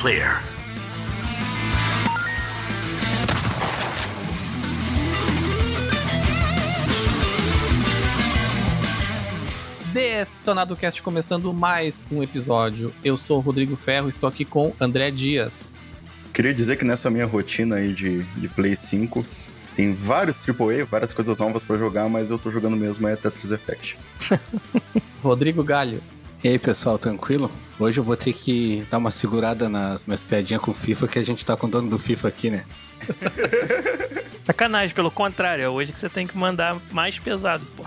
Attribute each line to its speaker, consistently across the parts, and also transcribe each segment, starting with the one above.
Speaker 1: clear.
Speaker 2: Detonado Cast começando mais um episódio. Eu sou o Rodrigo Ferro, estou aqui com André Dias.
Speaker 3: Queria dizer que nessa minha rotina aí de, de Play 5, tem vários AAA, várias coisas novas pra jogar, mas eu tô jogando mesmo é Tetris Effect.
Speaker 2: Rodrigo Galho.
Speaker 4: E aí, pessoal, tranquilo? Hoje eu vou ter que dar uma segurada nas minhas piadinhas com o FIFA, que a gente tá com o dono do FIFA aqui, né?
Speaker 5: Sacanagem, pelo contrário, é hoje que você tem que mandar mais pesado, pô.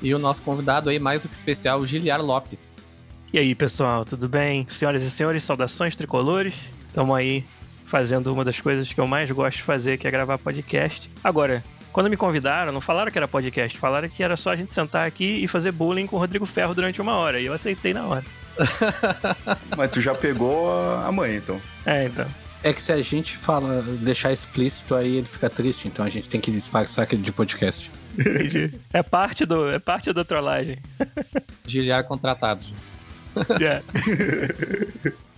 Speaker 2: E o nosso convidado aí, mais do que especial, o Giliar Lopes.
Speaker 5: E aí, pessoal, tudo bem? Senhoras e senhores, saudações tricolores. Estamos aí fazendo uma das coisas que eu mais gosto de fazer, que é gravar podcast. Agora, quando me convidaram, não falaram que era podcast, falaram que era só a gente sentar aqui e fazer bullying com o Rodrigo Ferro durante uma hora. E eu aceitei na hora.
Speaker 3: Mas tu já pegou a mãe, então.
Speaker 5: É, então.
Speaker 4: É que se a gente fala, deixar explícito, aí ele fica triste, então a gente tem que disfarçar aquele de podcast.
Speaker 5: Entendi. É parte, do, é parte da trollagem.
Speaker 2: Giliar contratado.
Speaker 5: É.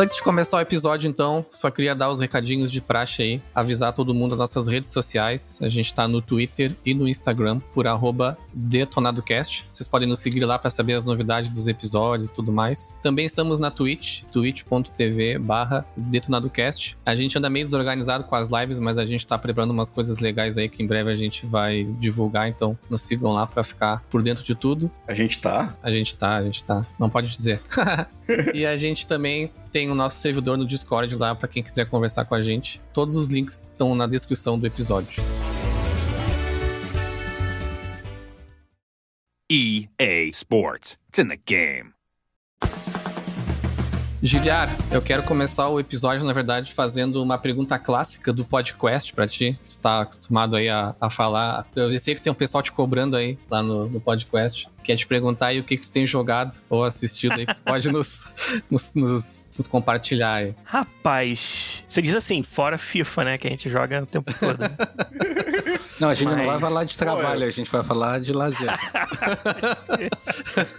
Speaker 2: Antes de começar o episódio, então, só queria dar os recadinhos de praxe aí, avisar todo mundo das nossas redes sociais. A gente tá no Twitter e no Instagram por arroba detonadocast. Vocês podem nos seguir lá para saber as novidades dos episódios e tudo mais. Também estamos na Twitch, twitch.tv barra detonadocast. A gente anda meio desorganizado com as lives, mas a gente tá preparando umas coisas legais aí que em breve a gente vai divulgar, então nos sigam lá para ficar por dentro de tudo.
Speaker 3: A gente tá?
Speaker 2: A gente tá, a gente tá. Não pode dizer. e a gente também tem o nosso servidor no Discord lá para quem quiser conversar com a gente. Todos os links estão na descrição do episódio.
Speaker 6: EA Sports. It's in the game.
Speaker 2: Giliar, eu quero começar o episódio, na verdade, fazendo uma pergunta clássica do podcast pra ti, que tu tá acostumado aí a, a falar. Eu sei que tem um pessoal te cobrando aí lá no, no podcast. Quer te perguntar aí o que, que tu tem jogado ou assistido aí, que tu pode nos, nos, nos, nos compartilhar aí.
Speaker 5: Rapaz, você diz assim, fora FIFA, né? Que a gente joga o tempo todo. né?
Speaker 4: Não, a gente não
Speaker 5: Mas-
Speaker 4: vai falar de trabalho, a gente vai falar de lazer.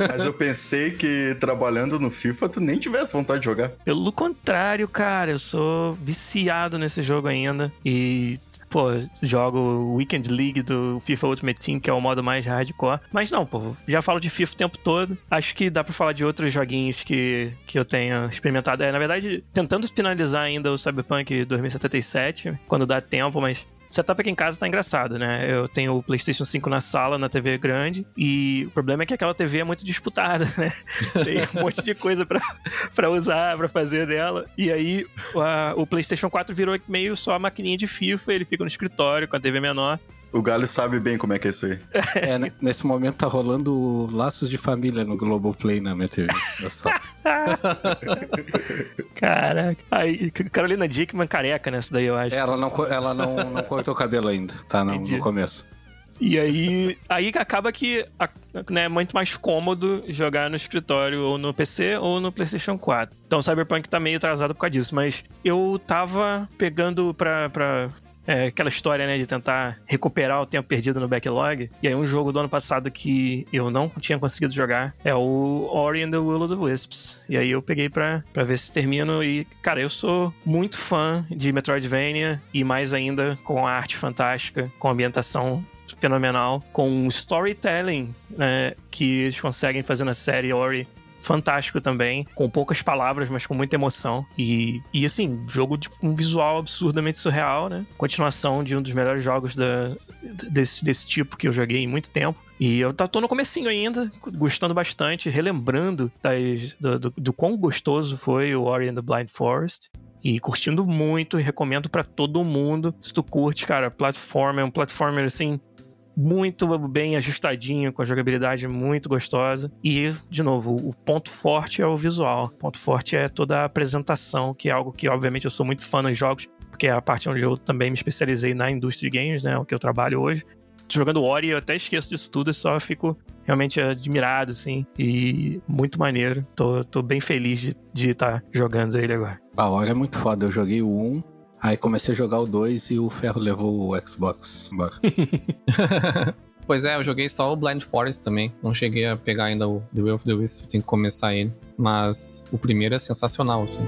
Speaker 3: Mas eu pensei que trabalhando no FIFA tu nem tivesse vontade de jogar.
Speaker 5: Pelo contrário, cara, eu sou viciado nesse jogo ainda. E, pô, jogo Weekend League do FIFA Ultimate Team, que é o modo mais hardcore. Mas não, pô, já falo de FIFA o tempo todo. Acho que dá pra falar de outros joguinhos que, que eu tenha experimentado. É, na verdade, tentando finalizar ainda o Cyberpunk 2077, quando dá tempo, mas o setup aqui em casa tá engraçado, né? Eu tenho o PlayStation 5 na sala, na TV grande, e o problema é que aquela TV é muito disputada, né? Tem um monte de coisa pra, pra usar, pra fazer dela. E aí a- o PlayStation 4 virou meio só a maquininha de FIFA, ele fica no escritório com a TV menor.
Speaker 3: O Galho sabe bem como é que é isso aí.
Speaker 4: É, né, nesse momento tá rolando laços de família no Globoplay na minha TV.
Speaker 5: Caraca. Aí, Carolina Dickman careca nessa daí, eu acho.
Speaker 4: Ela não, ela não, não cortou o cabelo ainda, tá no, no começo.
Speaker 5: E aí, aí acaba que né, é muito mais cômodo jogar no escritório ou no PC ou no PlayStation 4. Então o Cyberpunk tá meio atrasado por causa disso, mas eu tava pegando pra. pra é, aquela história, né, de tentar recuperar o tempo perdido no backlog. E aí, um jogo do ano passado que eu não tinha conseguido jogar é o Ori and the Will of the Wisps. E aí, eu peguei pra, pra ver se termino. E, cara, eu sou muito fã de Metroidvania e mais ainda com a arte fantástica, com a ambientação fenomenal, com um storytelling né, que eles conseguem fazer na série Ori. Fantástico também, com poucas palavras, mas com muita emoção. E, e assim, jogo de um visual absurdamente surreal, né? Continuação de um dos melhores jogos da, desse, desse tipo que eu joguei em muito tempo. E eu tô no comecinho ainda, gostando bastante, relembrando das, do, do, do quão gostoso foi o Ori and the Blind Forest. E curtindo muito, e recomendo pra todo mundo. Se tu curte, cara, platformer, é um platformer assim, muito bem ajustadinho, com a jogabilidade muito gostosa. E, de novo, o ponto forte é o visual. O ponto forte é toda a apresentação, que é algo que, obviamente, eu sou muito fã nos jogos, porque é a parte onde eu também me especializei na indústria de games, né? O que eu trabalho hoje. Jogando Ori, eu até esqueço disso tudo e só fico realmente admirado, assim, e muito maneiro. Tô, tô bem feliz de estar tá jogando ele agora.
Speaker 4: A Ori é muito foda. Eu joguei o 1, Aí comecei a jogar o 2 e o Ferro levou o Xbox embora.
Speaker 2: pois é, eu joguei só o Blind Forest também. Não cheguei a pegar ainda o The Will of the Wisp, tenho que começar ele. Mas o primeiro é sensacional, assim.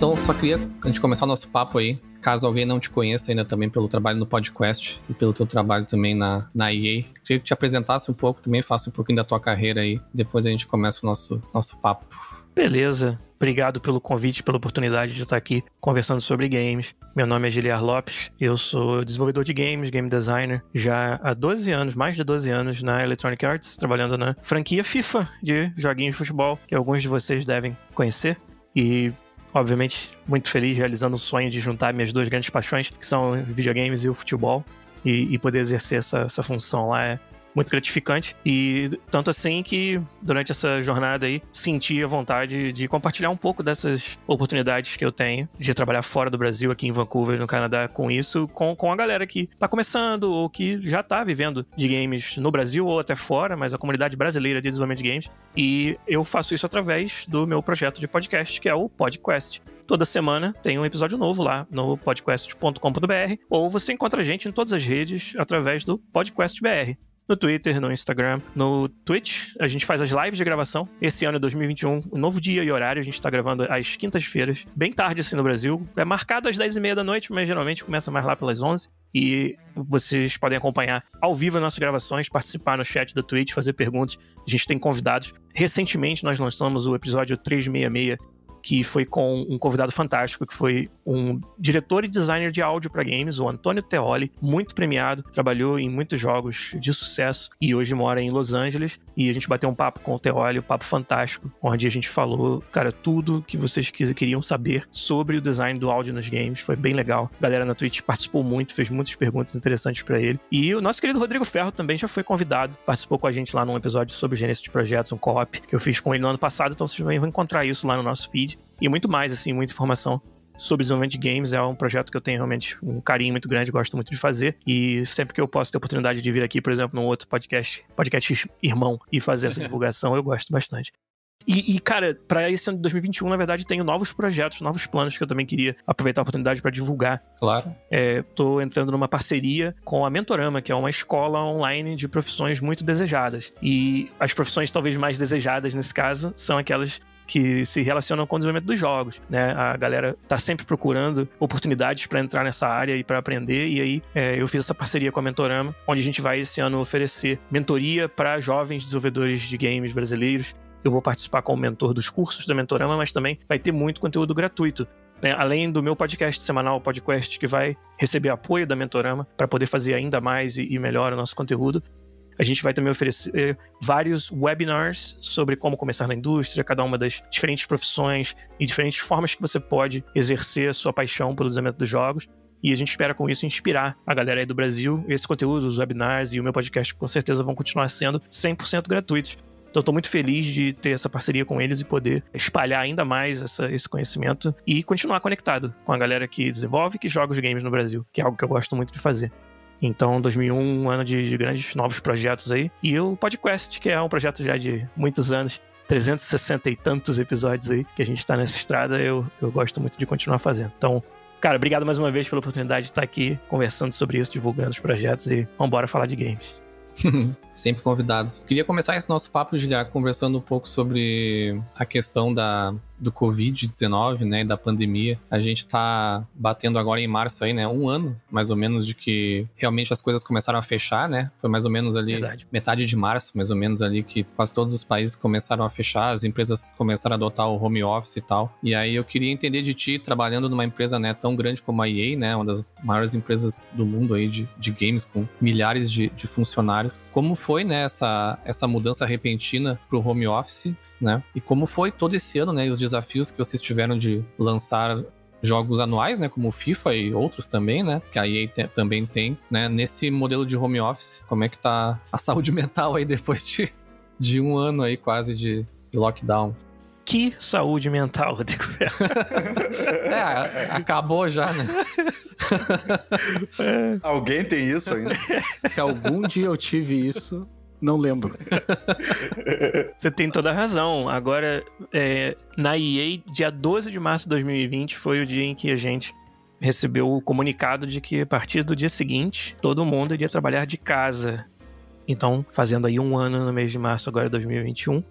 Speaker 2: Então, só queria, antes de começar o nosso papo aí, Caso alguém não te conheça ainda também pelo trabalho no podcast e pelo teu trabalho também na, na EA, queria que te apresentasse um pouco, também faça um pouquinho da tua carreira aí. Depois a gente começa o nosso, nosso papo.
Speaker 5: Beleza. Obrigado pelo convite, pela oportunidade de estar aqui conversando sobre games. Meu nome é Giliar Lopes, eu sou desenvolvedor de games, game designer, já há 12 anos, mais de 12 anos na Electronic Arts, trabalhando na franquia FIFA de joguinhos de futebol, que alguns de vocês devem conhecer. E obviamente, muito feliz realizando o sonho de juntar minhas duas grandes paixões, que são videogames e o futebol, e, e poder exercer essa, essa função lá. É muito gratificante. E tanto assim que durante essa jornada aí senti a vontade de compartilhar um pouco dessas oportunidades que eu tenho de trabalhar fora do Brasil, aqui em Vancouver, no Canadá, com isso, com, com a galera que tá começando ou que já tá vivendo de games no Brasil ou até fora, mas a comunidade brasileira de desenvolvimento de games. E eu faço isso através do meu projeto de podcast, que é o PodQuest toda semana tem um episódio novo lá no podcast.com.br ou você encontra a gente em todas as redes através do PodQuestBR no Twitter, no Instagram, no Twitch. A gente faz as lives de gravação. Esse ano é 2021, um novo dia e horário. A gente tá gravando às quintas-feiras, bem tarde assim no Brasil. É marcado às 10h30 da noite, mas geralmente começa mais lá pelas 11 e vocês podem acompanhar ao vivo as nossas gravações, participar no chat da Twitch, fazer perguntas. A gente tem convidados. Recentemente nós lançamos o episódio 366 que foi com um convidado fantástico, que foi um diretor e designer de áudio para games, o Antônio Teoli, muito premiado, trabalhou em muitos jogos de sucesso e hoje mora em Los Angeles. E a gente bateu um papo com o Teoli, um papo fantástico, onde a gente falou, cara, tudo que vocês queriam saber sobre o design do áudio nos games. Foi bem legal. A galera na Twitch participou muito, fez muitas perguntas interessantes para ele. E o nosso querido Rodrigo Ferro também já foi convidado, participou com a gente lá num episódio sobre Gênesis de projetos, um co-op que eu fiz com ele no ano passado, então vocês também vão encontrar isso lá no nosso feed e muito mais, assim, muita informação sobre desenvolvimento de games. É um projeto que eu tenho realmente um carinho muito grande, gosto muito de fazer. E sempre que eu posso ter oportunidade de vir aqui, por exemplo, num outro podcast, podcast irmão, e fazer essa divulgação, eu gosto bastante. E, e, cara, para esse ano de 2021, na verdade, tenho novos projetos, novos planos que eu também queria aproveitar a oportunidade para divulgar.
Speaker 2: Claro.
Speaker 5: É, tô entrando numa parceria com a Mentorama, que é uma escola online de profissões muito desejadas. E as profissões talvez mais desejadas nesse caso são aquelas que se relacionam com o desenvolvimento dos jogos, né? A galera tá sempre procurando oportunidades para entrar nessa área e para aprender, e aí é, eu fiz essa parceria com a Mentorama, onde a gente vai esse ano oferecer mentoria para jovens desenvolvedores de games brasileiros. Eu vou participar como mentor dos cursos da Mentorama, mas também vai ter muito conteúdo gratuito. Né? Além do meu podcast semanal, podcast que vai receber apoio da Mentorama para poder fazer ainda mais e melhor o nosso conteúdo. A gente vai também oferecer vários webinars sobre como começar na indústria, cada uma das diferentes profissões e diferentes formas que você pode exercer sua paixão pelo desenvolvimento dos jogos. E a gente espera com isso inspirar a galera aí do Brasil. Esse conteúdo, os webinars e o meu podcast com certeza vão continuar sendo 100% gratuitos. Então, estou muito feliz de ter essa parceria com eles e poder espalhar ainda mais essa, esse conhecimento e continuar conectado com a galera que desenvolve e que joga os games no Brasil, que é algo que eu gosto muito de fazer. Então, 2001, um ano de, de grandes novos projetos aí. E o Podcast, que é um projeto já de muitos anos, 360 e tantos episódios aí que a gente tá nessa estrada, eu, eu gosto muito de continuar fazendo. Então, cara, obrigado mais uma vez pela oportunidade de estar aqui conversando sobre isso, divulgando os projetos e vambora falar de games.
Speaker 2: Sempre convidado. Queria começar esse nosso papo, Giliar, conversando um pouco sobre a questão da, do Covid-19, né, da pandemia. A gente tá batendo agora em março aí, né, um ano, mais ou menos, de que realmente as coisas começaram a fechar, né? Foi mais ou menos ali
Speaker 5: Verdade.
Speaker 2: metade de março, mais ou menos ali, que quase todos os países começaram a fechar, as empresas começaram a adotar o home office e tal. E aí eu queria entender de ti, trabalhando numa empresa, né, tão grande como a EA, né, uma das maiores empresas do mundo aí de, de games, com milhares de, de funcionários. Como foi, né, essa, essa mudança repentina pro home office? né? E como foi todo esse ano, né? E os desafios que vocês tiveram de lançar jogos anuais, né, como o FIFA e outros também, né, que a EA te, também tem, né, nesse modelo de home office, como é que tá a saúde mental aí depois de, de um ano aí quase de, de lockdown?
Speaker 5: Que saúde mental, Rodrigo
Speaker 2: É, acabou já, né?
Speaker 3: Alguém tem isso ainda?
Speaker 4: Se algum dia eu tive isso, não lembro.
Speaker 5: Você tem toda a razão. Agora, é, na EA, dia 12 de março de 2020 foi o dia em que a gente recebeu o comunicado de que a partir do dia seguinte, todo mundo iria trabalhar de casa. Então, fazendo aí um ano no mês de março agora de 2021.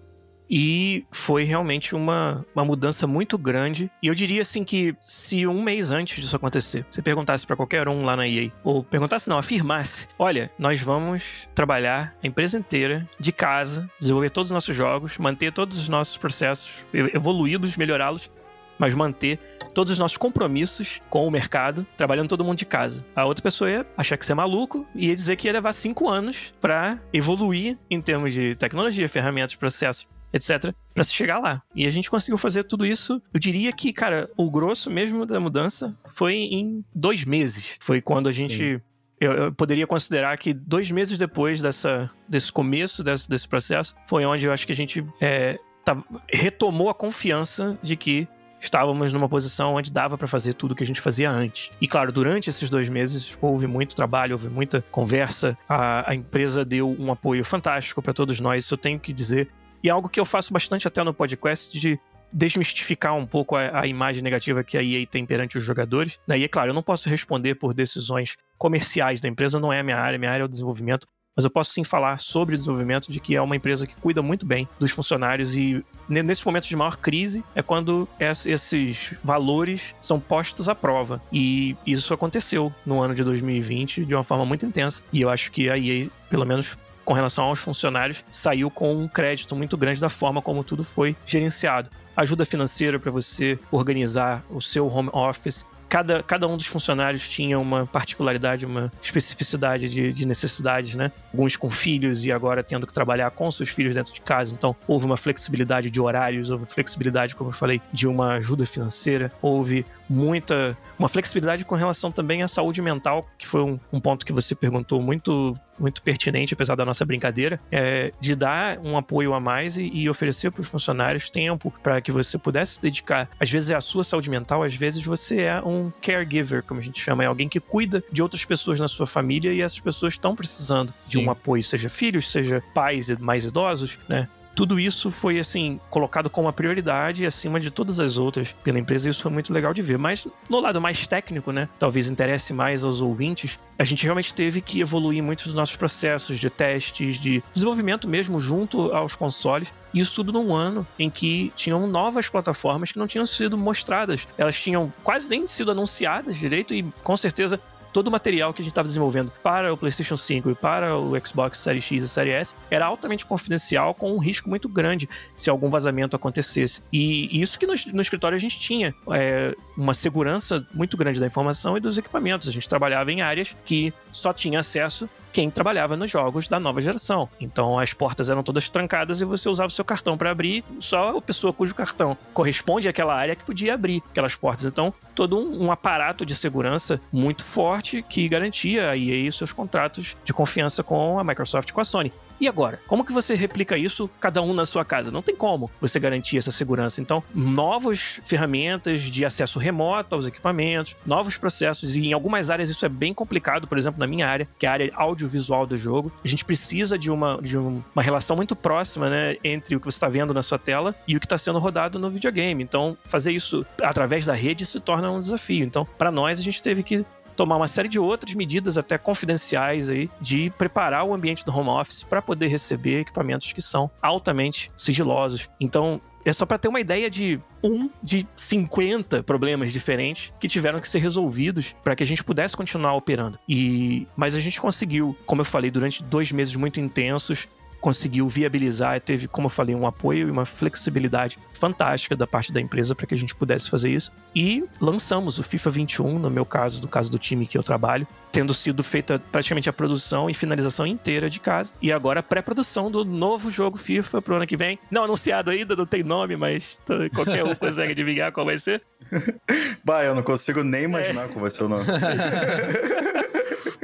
Speaker 5: E foi realmente uma, uma mudança muito grande. E eu diria assim que se um mês antes disso acontecer, você perguntasse para qualquer um lá na EA, ou perguntasse não, afirmasse: olha, nós vamos trabalhar a empresa inteira de casa, desenvolver todos os nossos jogos, manter todos os nossos processos evoluídos, melhorá-los, mas manter todos os nossos compromissos com o mercado, trabalhando todo mundo de casa. A outra pessoa ia achar que você é maluco e ia dizer que ia levar cinco anos para evoluir em termos de tecnologia, ferramentas, processos etc, para se chegar lá. E a gente conseguiu fazer tudo isso. Eu diria que, cara, o grosso mesmo da mudança foi em dois meses. Foi quando a gente. Eu, eu, poderia considerar que dois meses depois dessa, desse começo desse, desse processo foi onde eu acho que a gente é, tá, retomou a confiança de que estávamos numa posição onde dava para fazer tudo que a gente fazia antes. E claro, durante esses dois meses houve muito trabalho, houve muita conversa. A, a empresa deu um apoio fantástico para todos nós, isso eu tenho que dizer. E algo que eu faço bastante até no podcast de desmistificar um pouco a, a, imagem negativa que a EA tem perante os jogadores. Né? E é claro, eu não posso responder por decisões comerciais da empresa, não é a minha área, minha área é o desenvolvimento. Mas eu posso sim falar sobre o desenvolvimento de que é uma empresa que cuida muito bem dos funcionários e nesses momentos de maior crise é quando esses valores são postos à prova. E isso aconteceu no ano de 2020 de uma forma muito intensa. E eu acho que a EA, pelo menos com relação aos funcionários, saiu com um crédito muito grande da forma como tudo foi gerenciado. Ajuda financeira para você organizar o seu home office, cada, cada um dos funcionários tinha uma particularidade, uma especificidade de, de, necessidades, né? Alguns com filhos e agora tendo que trabalhar com seus filhos dentro de casa. Então, houve uma flexibilidade de horários, houve flexibilidade, como eu falei, de uma ajuda financeira, houve muita. uma flexibilidade com relação também à saúde mental, que foi um, um ponto que você perguntou muito, muito pertinente, apesar da nossa brincadeira, é de dar um apoio a mais e, e oferecer para os funcionários tempo para que você pudesse se dedicar. Às vezes é a sua saúde mental, às vezes você é um caregiver, como a gente chama, é alguém que cuida de outras pessoas na sua família e essas pessoas estão precisando Sim. de um apoio, seja filhos, seja pais mais idosos, né? Tudo isso foi assim colocado como uma prioridade acima de todas as outras pela empresa e isso foi muito legal de ver. Mas no lado mais técnico, né, talvez interesse mais aos ouvintes, a gente realmente teve que evoluir muitos dos nossos processos de testes, de desenvolvimento mesmo junto aos consoles. Isso tudo num ano em que tinham novas plataformas que não tinham sido mostradas. Elas tinham quase nem sido anunciadas direito e com certeza todo o material que a gente estava desenvolvendo para o PlayStation 5 e para o Xbox Series X e Series S era altamente confidencial, com um risco muito grande se algum vazamento acontecesse. E isso que no, no escritório a gente tinha é, uma segurança muito grande da informação e dos equipamentos. A gente trabalhava em áreas que só tinha acesso quem trabalhava nos jogos da nova geração. Então as portas eram todas trancadas e você usava o seu cartão para abrir, só a pessoa cujo cartão corresponde àquela área que podia abrir aquelas portas. Então, todo um, um aparato de segurança muito forte que garantia a EA seus contratos de confiança com a Microsoft e com a Sony. E agora? Como que você replica isso cada um na sua casa? Não tem como você garantir essa segurança. Então, novas ferramentas de acesso remoto aos equipamentos, novos processos, e em algumas áreas isso é bem complicado, por exemplo, na minha área, que é a área audiovisual do jogo. A gente precisa de uma, de uma relação muito próxima, né, entre o que você está vendo na sua tela e o que está sendo rodado no videogame. Então, fazer isso através da rede se torna um desafio. Então, para nós, a gente teve que tomar uma série de outras medidas, até confidenciais aí, de preparar o ambiente do home office para poder receber equipamentos que são altamente sigilosos. Então, é só para ter uma ideia de um de 50 problemas diferentes que tiveram que ser resolvidos para que a gente pudesse continuar operando. E mas a gente conseguiu, como eu falei, durante dois meses muito intensos, conseguiu viabilizar, teve, como eu falei, um apoio e uma flexibilidade fantástica da parte da empresa para que a gente pudesse fazer isso. E lançamos o FIFA 21, no meu caso, no caso do time que eu trabalho, tendo sido feita praticamente a produção e finalização inteira de casa. E agora a pré-produção do novo jogo FIFA pro ano que vem. Não anunciado ainda, não tem nome, mas qualquer um consegue adivinhar qual vai ser.
Speaker 3: bah, eu não consigo nem imaginar é. qual vai ser o nome.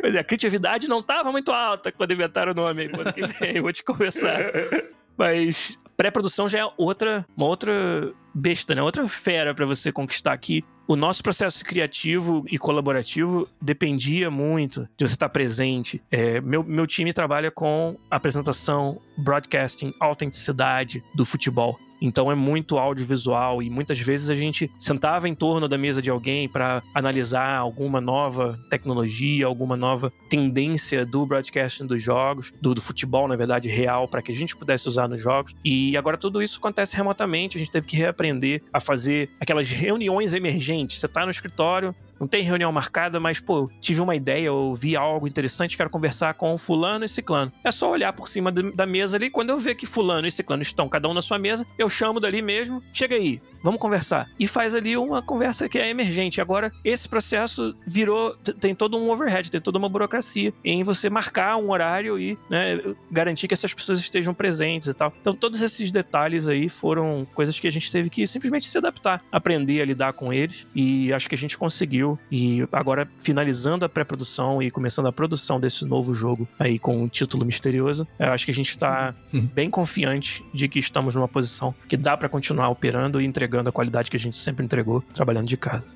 Speaker 5: Pois é, a criatividade não estava muito alta quando inventaram o nome. Quando que vem, vou te conversar. Mas pré-produção já é outra, uma outra besta, né? Outra fera para você conquistar aqui. O nosso processo criativo e colaborativo dependia muito de você estar presente. É, meu, meu time trabalha com apresentação, broadcasting, autenticidade do futebol. Então é muito audiovisual e muitas vezes a gente sentava em torno da mesa de alguém para analisar alguma nova tecnologia, alguma nova tendência do broadcasting dos jogos, do, do futebol, na verdade, real, para que a gente pudesse usar nos jogos. E agora tudo isso acontece remotamente, a gente teve que reaprender a fazer aquelas reuniões emergentes. Você está no escritório, não tem reunião marcada, mas, pô, tive uma ideia, ou vi algo interessante, quero conversar com fulano e ciclano. É só olhar por cima da mesa ali, quando eu ver que fulano e ciclano estão cada um na sua mesa, eu chamo dali mesmo, chega aí, vamos conversar. E faz ali uma conversa que é emergente. Agora, esse processo virou, tem todo um overhead, tem toda uma burocracia em você marcar um horário e né, garantir que essas pessoas estejam presentes e tal. Então, todos esses detalhes aí foram coisas que a gente teve que simplesmente se adaptar, aprender a lidar com eles e acho que a gente conseguiu. E agora, finalizando a pré-produção e começando a produção desse novo jogo aí com um título misterioso, eu acho que a gente está uhum. bem confiante de que estamos numa posição que dá para continuar operando e entregando entregando a qualidade que a gente sempre entregou trabalhando de casa.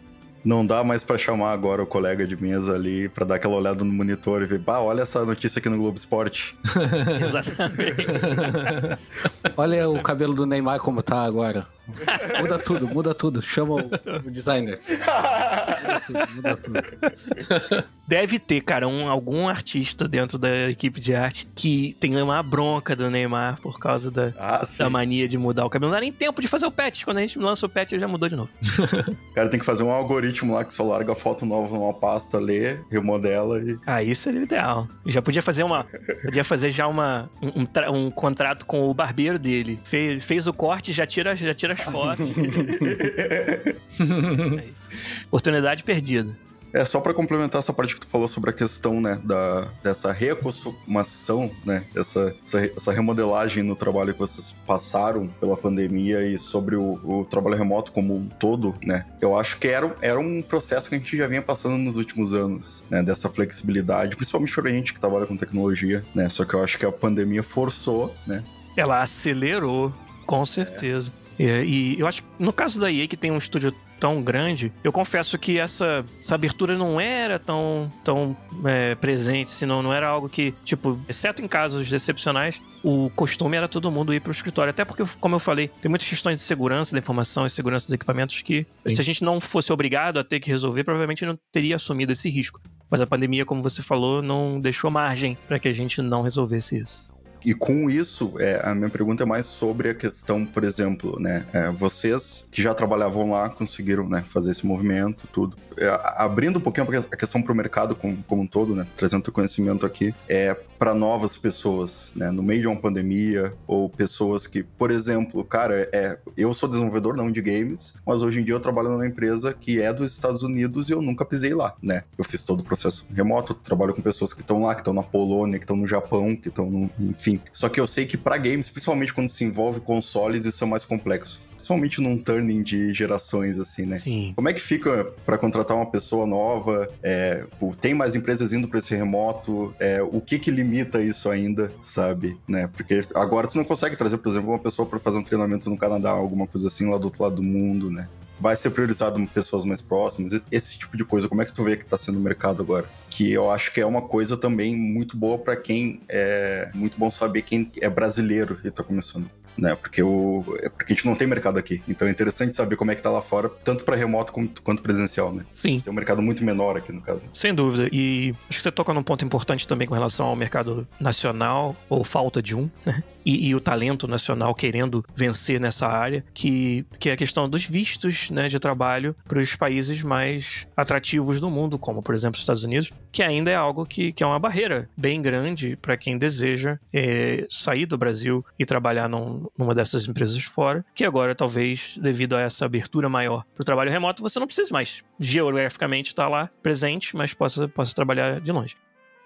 Speaker 3: Não dá mais para chamar agora o colega de mesa ali para dar aquela olhada no monitor e ver, bah, olha essa notícia aqui no Globo Esporte.
Speaker 5: Exatamente.
Speaker 4: olha o cabelo do Neymar como tá agora. Muda tudo, muda tudo. Chama o, o designer. Muda tudo,
Speaker 5: muda tudo. Deve ter, cara, um, algum artista dentro da equipe de arte que tem uma bronca do Neymar por causa da, ah, da mania de mudar o cabelo. Não dá nem tempo de fazer o patch. Quando a gente lança o patch, ele já mudou de novo.
Speaker 3: o cara tem que fazer um algoritmo lá que só larga a foto nova numa pasta, lê, remodela e.
Speaker 5: Ah, isso seria o ideal. Já podia fazer uma. Podia fazer já uma, um, um, um contrato com o barbeiro dele. Fez, fez o corte, já tira, já tira as fotos. Oportunidade perdida.
Speaker 3: É, só para complementar essa parte que tu falou sobre a questão, né, da, dessa reacostumação, né, essa, essa, remodelagem no trabalho que vocês passaram pela pandemia e sobre o, o, trabalho remoto como um todo, né, eu acho que era, era um processo que a gente já vinha passando nos últimos anos, né, dessa flexibilidade, principalmente pra gente que trabalha com tecnologia, né, só que eu acho que a pandemia forçou, né.
Speaker 5: Ela acelerou, com certeza. É. É, e eu acho que no caso da EA, que tem um estúdio tão grande, eu confesso que essa, essa abertura não era tão, tão é, presente, senão não era algo que, tipo, exceto em casos excepcionais, o costume era todo mundo ir para o escritório. Até porque, como eu falei, tem muitas questões de segurança da informação e segurança dos equipamentos que, Sim. se a gente não fosse obrigado a ter que resolver, provavelmente não teria assumido esse risco. Mas a pandemia, como você falou, não deixou margem para que a gente não resolvesse isso.
Speaker 3: E com isso, é, a minha pergunta é mais sobre a questão, por exemplo, né? É, vocês que já trabalhavam lá conseguiram né, fazer esse movimento, tudo. É, abrindo um pouquinho a questão para o mercado como, como um todo, né? Trazendo conhecimento aqui, é para novas pessoas, né? No meio de uma pandemia, ou pessoas que, por exemplo, cara, é, eu sou desenvolvedor não de games, mas hoje em dia eu trabalho numa empresa que é dos Estados Unidos e eu nunca pisei lá, né? Eu fiz todo o processo remoto, trabalho com pessoas que estão lá, que estão na Polônia, que estão no Japão, que estão no, enfim, enfim. Só que eu sei que para games, principalmente quando se envolve consoles, isso é mais complexo. Principalmente num turning de gerações, assim, né?
Speaker 5: Sim.
Speaker 3: Como é que fica para contratar uma pessoa nova? É, tem mais empresas indo para esse remoto? É, o que que limita isso ainda, sabe? Né? Porque agora tu não consegue trazer, por exemplo, uma pessoa para fazer um treinamento no Canadá, alguma coisa assim, lá do outro lado do mundo, né? Vai ser priorizado pessoas mais próximas, esse tipo de coisa. Como é que tu vê que tá sendo o mercado agora? Que eu acho que é uma coisa também muito boa para quem é muito bom saber quem é brasileiro e tá começando. Né, porque, o, é porque a gente não tem mercado aqui. Então é interessante saber como é que tá lá fora, tanto para remoto quanto, quanto presencial, né?
Speaker 5: Sim.
Speaker 3: Tem um mercado muito menor aqui, no caso.
Speaker 5: Sem dúvida. E acho que você toca num ponto importante também com relação ao mercado nacional, ou falta de um, né? E, e, o talento nacional querendo vencer nessa área, que, que é a questão dos vistos né, de trabalho para os países mais atrativos do mundo, como por exemplo os Estados Unidos, que ainda é algo que, que é uma barreira bem grande para quem deseja é, sair do Brasil e trabalhar num, numa dessas empresas fora, que agora talvez devido a essa abertura maior para o trabalho remoto você não precise mais geograficamente estar lá presente, mas possa, possa trabalhar de longe.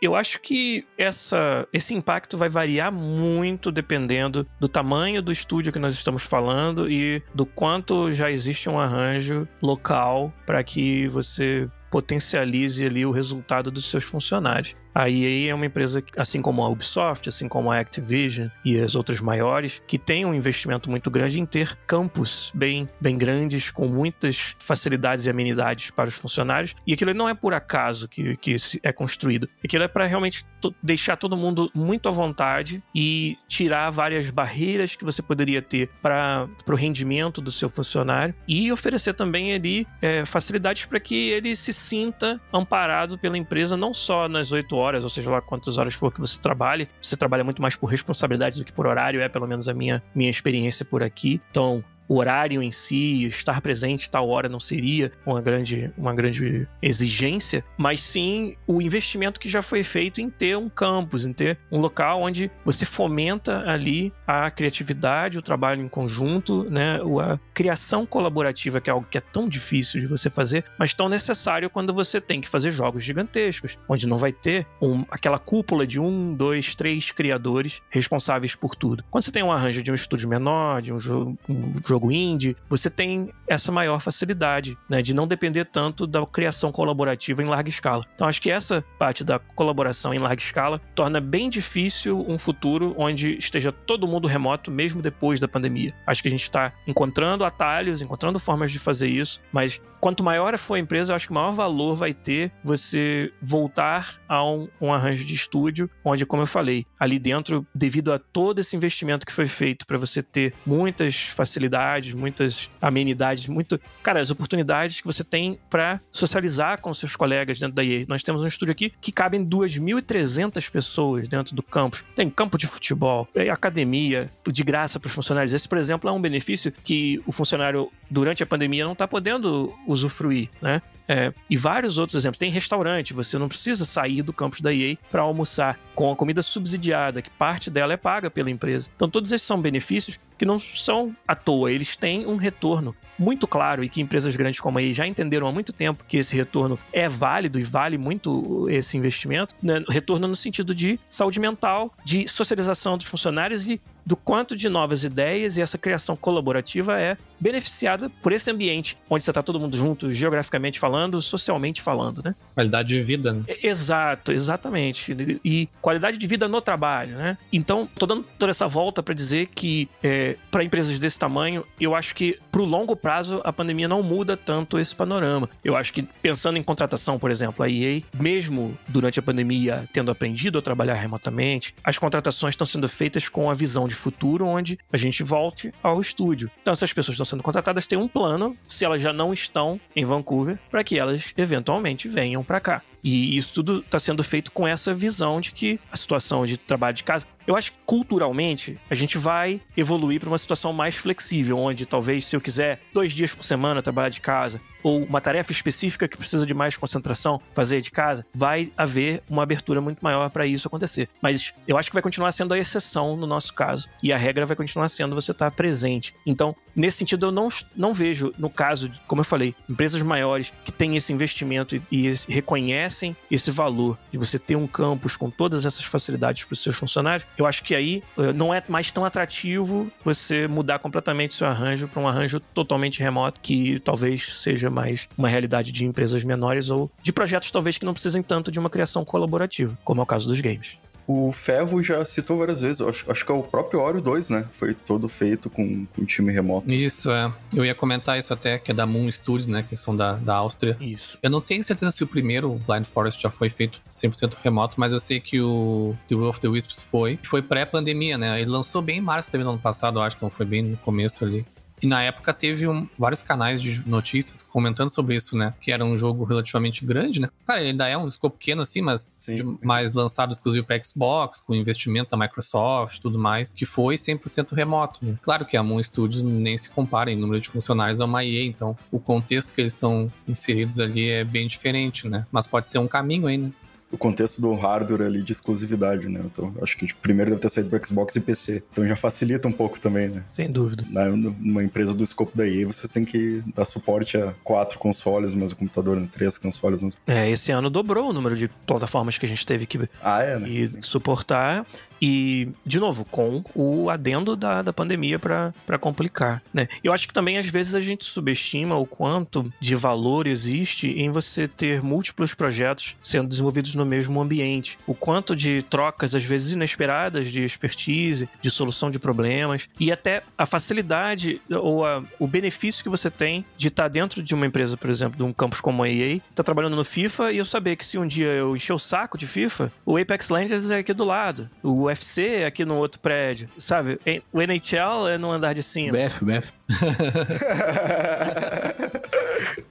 Speaker 5: Eu acho que essa, esse impacto vai variar muito dependendo do tamanho do estúdio que nós estamos falando e do quanto já existe um arranjo local para que você potencialize ali o resultado dos seus funcionários. A EA é uma empresa, assim como a Ubisoft, assim como a Activision e as outras maiores, que tem um investimento muito grande em ter campos bem, bem grandes, com muitas facilidades e amenidades para os funcionários. E aquilo não é por acaso que, que é construído. Aquilo é para realmente deixar todo mundo muito à vontade e tirar várias barreiras que você poderia ter para o rendimento do seu funcionário e oferecer também ali é, facilidades para que ele se sinta amparado pela empresa, não só nas oito horas horas, ou seja lá quantas horas for que você trabalhe. Você trabalha muito mais por responsabilidade do que por horário, é pelo menos a minha, minha experiência por aqui. Então, o horário em si, estar presente tal hora não seria uma grande, uma grande exigência, mas sim o investimento que já foi feito em ter um campus, em ter um local onde você fomenta ali a criatividade, o trabalho em conjunto, né, a criação colaborativa, que é algo que é tão difícil de você fazer, mas tão necessário quando você tem que fazer jogos gigantescos, onde não vai ter um, aquela cúpula de um, dois, três criadores responsáveis por tudo. Quando você tem um arranjo de um estúdio menor, de um jogo, um jogo indie, você tem essa maior facilidade, né, de não depender tanto da criação colaborativa em larga escala. Então acho que essa parte da colaboração em larga escala torna bem difícil um futuro onde esteja todo mundo remoto, mesmo depois da pandemia. Acho que a gente está encontrando atalhos, encontrando formas de fazer isso, mas quanto maior for a empresa, acho que maior valor vai ter você voltar a um, um arranjo de estúdio, onde, como eu falei, ali dentro, devido a todo esse investimento que foi feito para você ter muitas facilidades muitas amenidades, muito. Cara, as oportunidades que você tem para socializar com seus colegas dentro da EA. Nós temos um estúdio aqui que cabem 2.300 pessoas dentro do campus. Tem campo de futebol, academia, de graça para os funcionários. Esse, por exemplo, é um benefício que o funcionário, durante a pandemia, não está podendo usufruir, né? É, e vários outros exemplos. Tem restaurante, você não precisa sair do campus da EA para almoçar com a comida subsidiada, que parte dela é paga pela empresa. Então, todos esses são benefícios que não são à toa, eles têm um retorno muito claro e que empresas grandes como a EA já entenderam há muito tempo que esse retorno é válido e vale muito esse investimento. Né? Retorno no sentido de saúde mental, de socialização dos funcionários e do quanto de novas ideias e essa criação colaborativa é beneficiada por esse ambiente onde você está todo mundo junto, geograficamente falando, socialmente falando, né?
Speaker 2: Qualidade de vida, né?
Speaker 5: Exato, exatamente. E qualidade de vida no trabalho, né? Então, tô dando toda essa volta para dizer que é, para empresas desse tamanho, eu acho que pro longo prazo a pandemia não muda tanto esse panorama. Eu acho que pensando em contratação, por exemplo, a EA, mesmo durante a pandemia tendo aprendido a trabalhar remotamente, as contratações estão sendo feitas com a visão de futuro onde a gente volte ao estúdio. Então, essas pessoas estão sendo contratadas têm um plano, se elas já não estão em Vancouver, para que elas eventualmente venham para cá. E isso tudo está sendo feito com essa visão de que a situação de trabalho de casa. Eu acho que culturalmente a gente vai evoluir para uma situação mais flexível, onde talvez se eu quiser dois dias por semana trabalhar de casa, ou uma tarefa específica que precisa de mais concentração fazer de casa, vai haver uma abertura muito maior para isso acontecer. Mas eu acho que vai continuar sendo a exceção no nosso caso. E a regra vai continuar sendo você estar tá presente. Então, nesse sentido, eu não, não vejo, no caso, de, como eu falei, empresas maiores que têm esse investimento e, e reconhecem esse valor de você ter um campus com todas essas facilidades para os seus funcionários, eu acho que aí eh, não é mais tão atrativo você mudar completamente seu arranjo para um arranjo totalmente remoto, que talvez seja mais uma realidade de empresas menores ou de projetos talvez que não precisem tanto de uma criação colaborativa, como é o caso dos games.
Speaker 3: O Ferro já citou várias vezes, acho, acho que é o próprio Oro 2, né? Foi todo feito com, com time remoto.
Speaker 2: Isso, é. Eu ia comentar isso até, que é da Moon Studios, né? Que são da, da Áustria.
Speaker 5: Isso.
Speaker 2: Eu não tenho certeza se o primeiro, o Blind Forest, já foi feito 100% remoto, mas eu sei que o The Will of the Wisps foi. Foi pré-pandemia, né? Ele lançou bem em março também no ano passado, eu acho, então foi bem no começo ali. E na época teve um, vários canais de notícias comentando sobre isso, né? Que era um jogo relativamente grande, né? Cara, ele ainda é um escopo pequeno assim, mas de- mais lançado exclusivo para Xbox, com investimento da Microsoft e tudo mais, que foi 100% remoto, né? Claro que a Moon Studios nem se compara em número de funcionários a uma EA, então o contexto que eles estão inseridos ali é bem diferente, né? Mas pode ser um caminho aí, né?
Speaker 3: O contexto do hardware ali de exclusividade, né? Então, acho que tipo, primeiro deve ter saído pro Xbox e PC. Então já facilita um pouco também, né?
Speaker 5: Sem dúvida.
Speaker 3: Na, numa empresa do escopo da EA, vocês têm que dar suporte a quatro consoles, mas o computador, né? Três consoles, mas...
Speaker 5: É, esse ano dobrou o número de plataformas que a gente teve que
Speaker 3: Ah, é, né?
Speaker 5: e suportar. E, de novo, com o adendo da, da pandemia para complicar, né? Eu acho que também, às vezes, a gente subestima o quanto de valor existe em você ter múltiplos projetos sendo desenvolvidos no mesmo ambiente. O quanto de trocas, às vezes, inesperadas de expertise, de solução de problemas, e até a facilidade ou a- o benefício que você tem de estar dentro de uma empresa, por exemplo, de um campus como a EA, tá trabalhando no FIFA e eu saber que se um dia eu encher o saco de FIFA, o Apex Legends é aqui do lado, o UFC é aqui no outro prédio, sabe? O NHL é no andar de cima.
Speaker 4: BF, BF.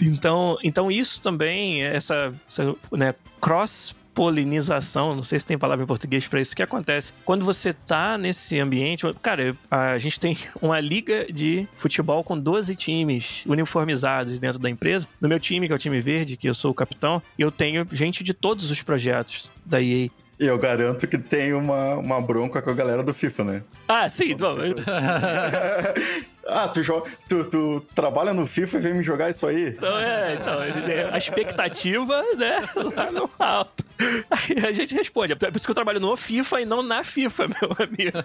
Speaker 5: Então, então isso também, essa, essa né, cross polinização, não sei se tem palavra em português para isso, que acontece quando você tá nesse ambiente, cara, a gente tem uma liga de futebol com 12 times uniformizados dentro da empresa. No meu time, que é o time verde, que eu sou o capitão, eu tenho gente de todos os projetos da EA.
Speaker 3: E eu garanto que tem uma, uma bronca com a galera do FIFA, né?
Speaker 5: Ah, sim, bom,
Speaker 3: ah, tu, joga, tu, tu trabalha no FIFA e vem me jogar isso aí?
Speaker 5: Então, é, então, a expectativa, né, lá no alto. Aí a gente responde. É por isso que eu trabalho no FIFA e não na FIFA, meu amigo.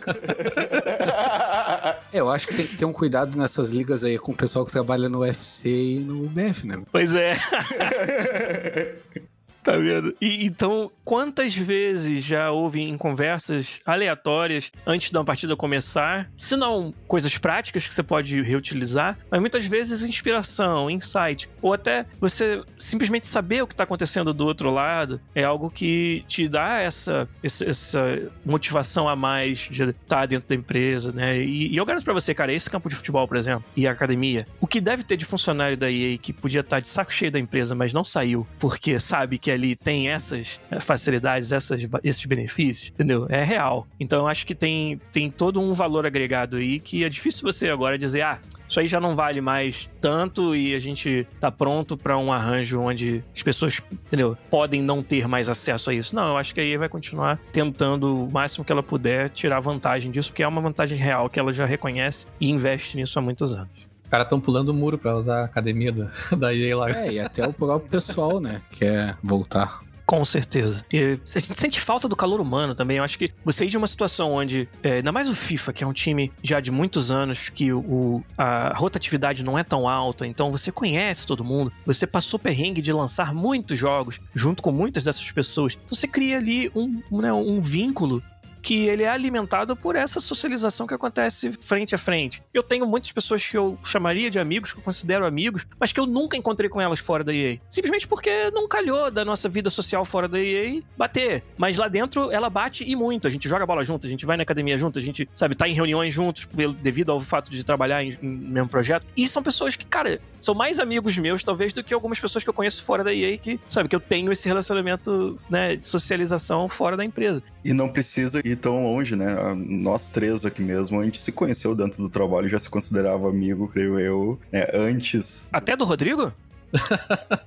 Speaker 4: É, eu acho que tem que ter um cuidado nessas ligas aí com o pessoal que trabalha no UFC e no BF, né?
Speaker 5: Pois é. Tá vendo? E, então, quantas vezes já houve em conversas aleatórias antes da partida começar, se não coisas práticas que você pode reutilizar, mas muitas vezes inspiração, insight, ou até você simplesmente saber o que está acontecendo do outro lado é algo que te dá essa, essa, motivação a mais de estar dentro da empresa, né? E, e eu garanto pra você, cara, esse campo de futebol, por exemplo, e a academia, o que deve ter de funcionário da EA que podia estar de saco cheio da empresa, mas não saiu, porque sabe que ali tem essas facilidades, essas, esses benefícios, entendeu? É real. Então eu acho que tem, tem todo um valor agregado aí que é difícil você agora dizer, ah, isso aí já não vale mais tanto e a gente tá pronto pra um arranjo onde as pessoas, entendeu, podem não ter mais acesso a isso. Não, eu acho que a EA vai continuar tentando o máximo que ela puder tirar vantagem disso, porque é uma vantagem real que ela já reconhece e investe nisso há muitos anos.
Speaker 2: Os caras estão pulando o muro pra usar a academia da, da EA lá.
Speaker 4: É, e até o próprio pessoal, né, quer voltar.
Speaker 5: Com certeza. E a gente sente falta do calor humano também. Eu acho que você ir de uma situação onde, é, ainda mais o FIFA, que é um time já de muitos anos, que o, a rotatividade não é tão alta, então você conhece todo mundo, você passou perrengue de lançar muitos jogos junto com muitas dessas pessoas. Então você cria ali um, né, um vínculo que ele é alimentado por essa socialização que acontece frente a frente. Eu tenho muitas pessoas que eu chamaria de amigos, que eu considero amigos, mas que eu nunca encontrei com elas fora da EA. Simplesmente porque não calhou da nossa vida social fora da EA bater. Mas lá dentro ela bate e muito. A gente joga bola junto, a gente vai na academia junto, a gente, sabe, tá em reuniões juntos devido ao fato de trabalhar em, em mesmo projeto. E são pessoas que, cara, são mais amigos meus, talvez, do que algumas pessoas que eu conheço fora da EA que, sabe, que eu tenho esse relacionamento, né, de socialização fora da empresa.
Speaker 3: E não precisa ir tão longe, né? A- Nós três aqui mesmo, a gente se conheceu dentro do trabalho, já se considerava amigo, creio eu, né? antes.
Speaker 5: Até do Rodrigo?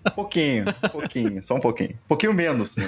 Speaker 3: Um pouquinho, um pouquinho, só um pouquinho. Um pouquinho menos, né?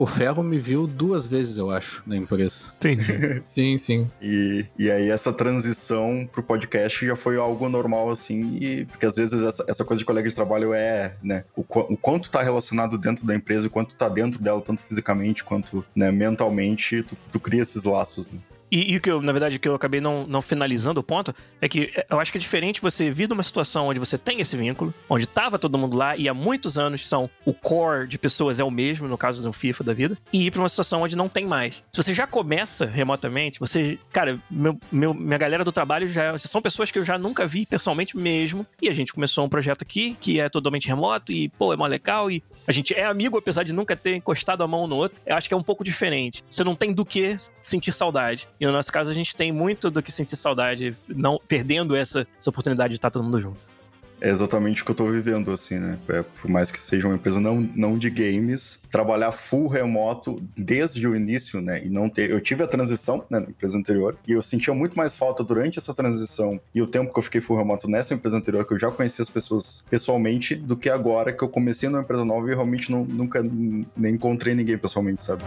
Speaker 4: O Ferro me viu duas vezes, eu acho, na empresa.
Speaker 5: Entendi.
Speaker 2: Sim, sim.
Speaker 3: E, e aí essa transição pro podcast já foi algo normal, assim, e, porque às vezes essa, essa coisa de colega de trabalho é, né, o, o quanto tá relacionado dentro da empresa, o quanto tá dentro dela, tanto fisicamente quanto, né, mentalmente, tu, tu cria esses laços, né?
Speaker 5: E, e o que eu, na verdade, que eu acabei não, não finalizando o ponto é que é, eu acho que é diferente você vir de uma situação onde você tem esse vínculo, onde tava todo mundo lá e há muitos anos são o core de pessoas é o mesmo, no caso do FIFA da vida, e ir pra uma situação onde não tem mais. Se você já começa remotamente, você, cara, meu, meu- minha galera do trabalho já são pessoas que eu já nunca vi pessoalmente mesmo, e a gente começou um projeto aqui que é totalmente remoto e, pô, é mó legal e a gente é amigo apesar de nunca ter encostado a mão no outro. Eu acho que é um pouco diferente. Você não tem do que sentir saudade. E no nosso caso, a gente tem muito do que sentir saudade, não perdendo essa, essa oportunidade de estar todo mundo junto.
Speaker 3: É exatamente o que eu tô vivendo, assim, né? É, por mais que seja uma empresa não, não de games, trabalhar full remoto desde o início, né? E não ter. Eu tive a transição né, na empresa anterior e eu sentia muito mais falta durante essa transição e o tempo que eu fiquei full remoto nessa empresa anterior, que eu já conhecia as pessoas pessoalmente, do que agora que eu comecei numa empresa nova e realmente não, nunca nem encontrei ninguém pessoalmente, sabe?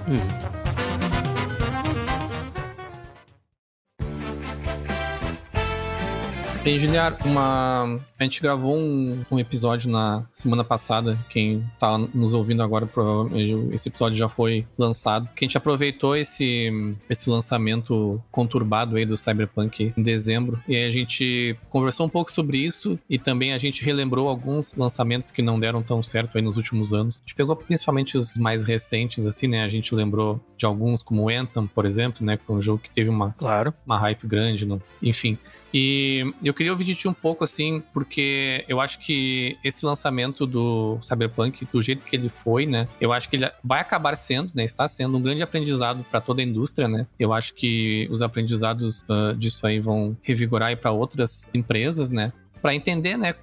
Speaker 2: Engenhar, uma. A gente gravou um, um, episódio na semana passada. Quem tá nos ouvindo agora, provavelmente esse episódio já foi lançado. Que a gente aproveitou esse, esse lançamento conturbado aí do Cyberpunk em dezembro. E aí a gente conversou um pouco sobre isso e também a gente relembrou alguns lançamentos que não deram tão certo aí nos últimos anos. A gente pegou principalmente os mais recentes, assim, né? A gente lembrou de alguns, como o Anthem, por exemplo, né? Que foi um jogo que teve uma,
Speaker 5: claro.
Speaker 2: uma hype grande. No... Enfim. E eu queria ouvir de ti um pouco, assim, porque eu acho que esse lançamento do Cyberpunk, do jeito que ele foi, né? Eu acho que ele vai acabar sendo, né? Está sendo um grande aprendizado para toda a indústria, né? Eu acho que os aprendizados uh, disso aí vão revigorar para outras empresas, né? Para entender, né,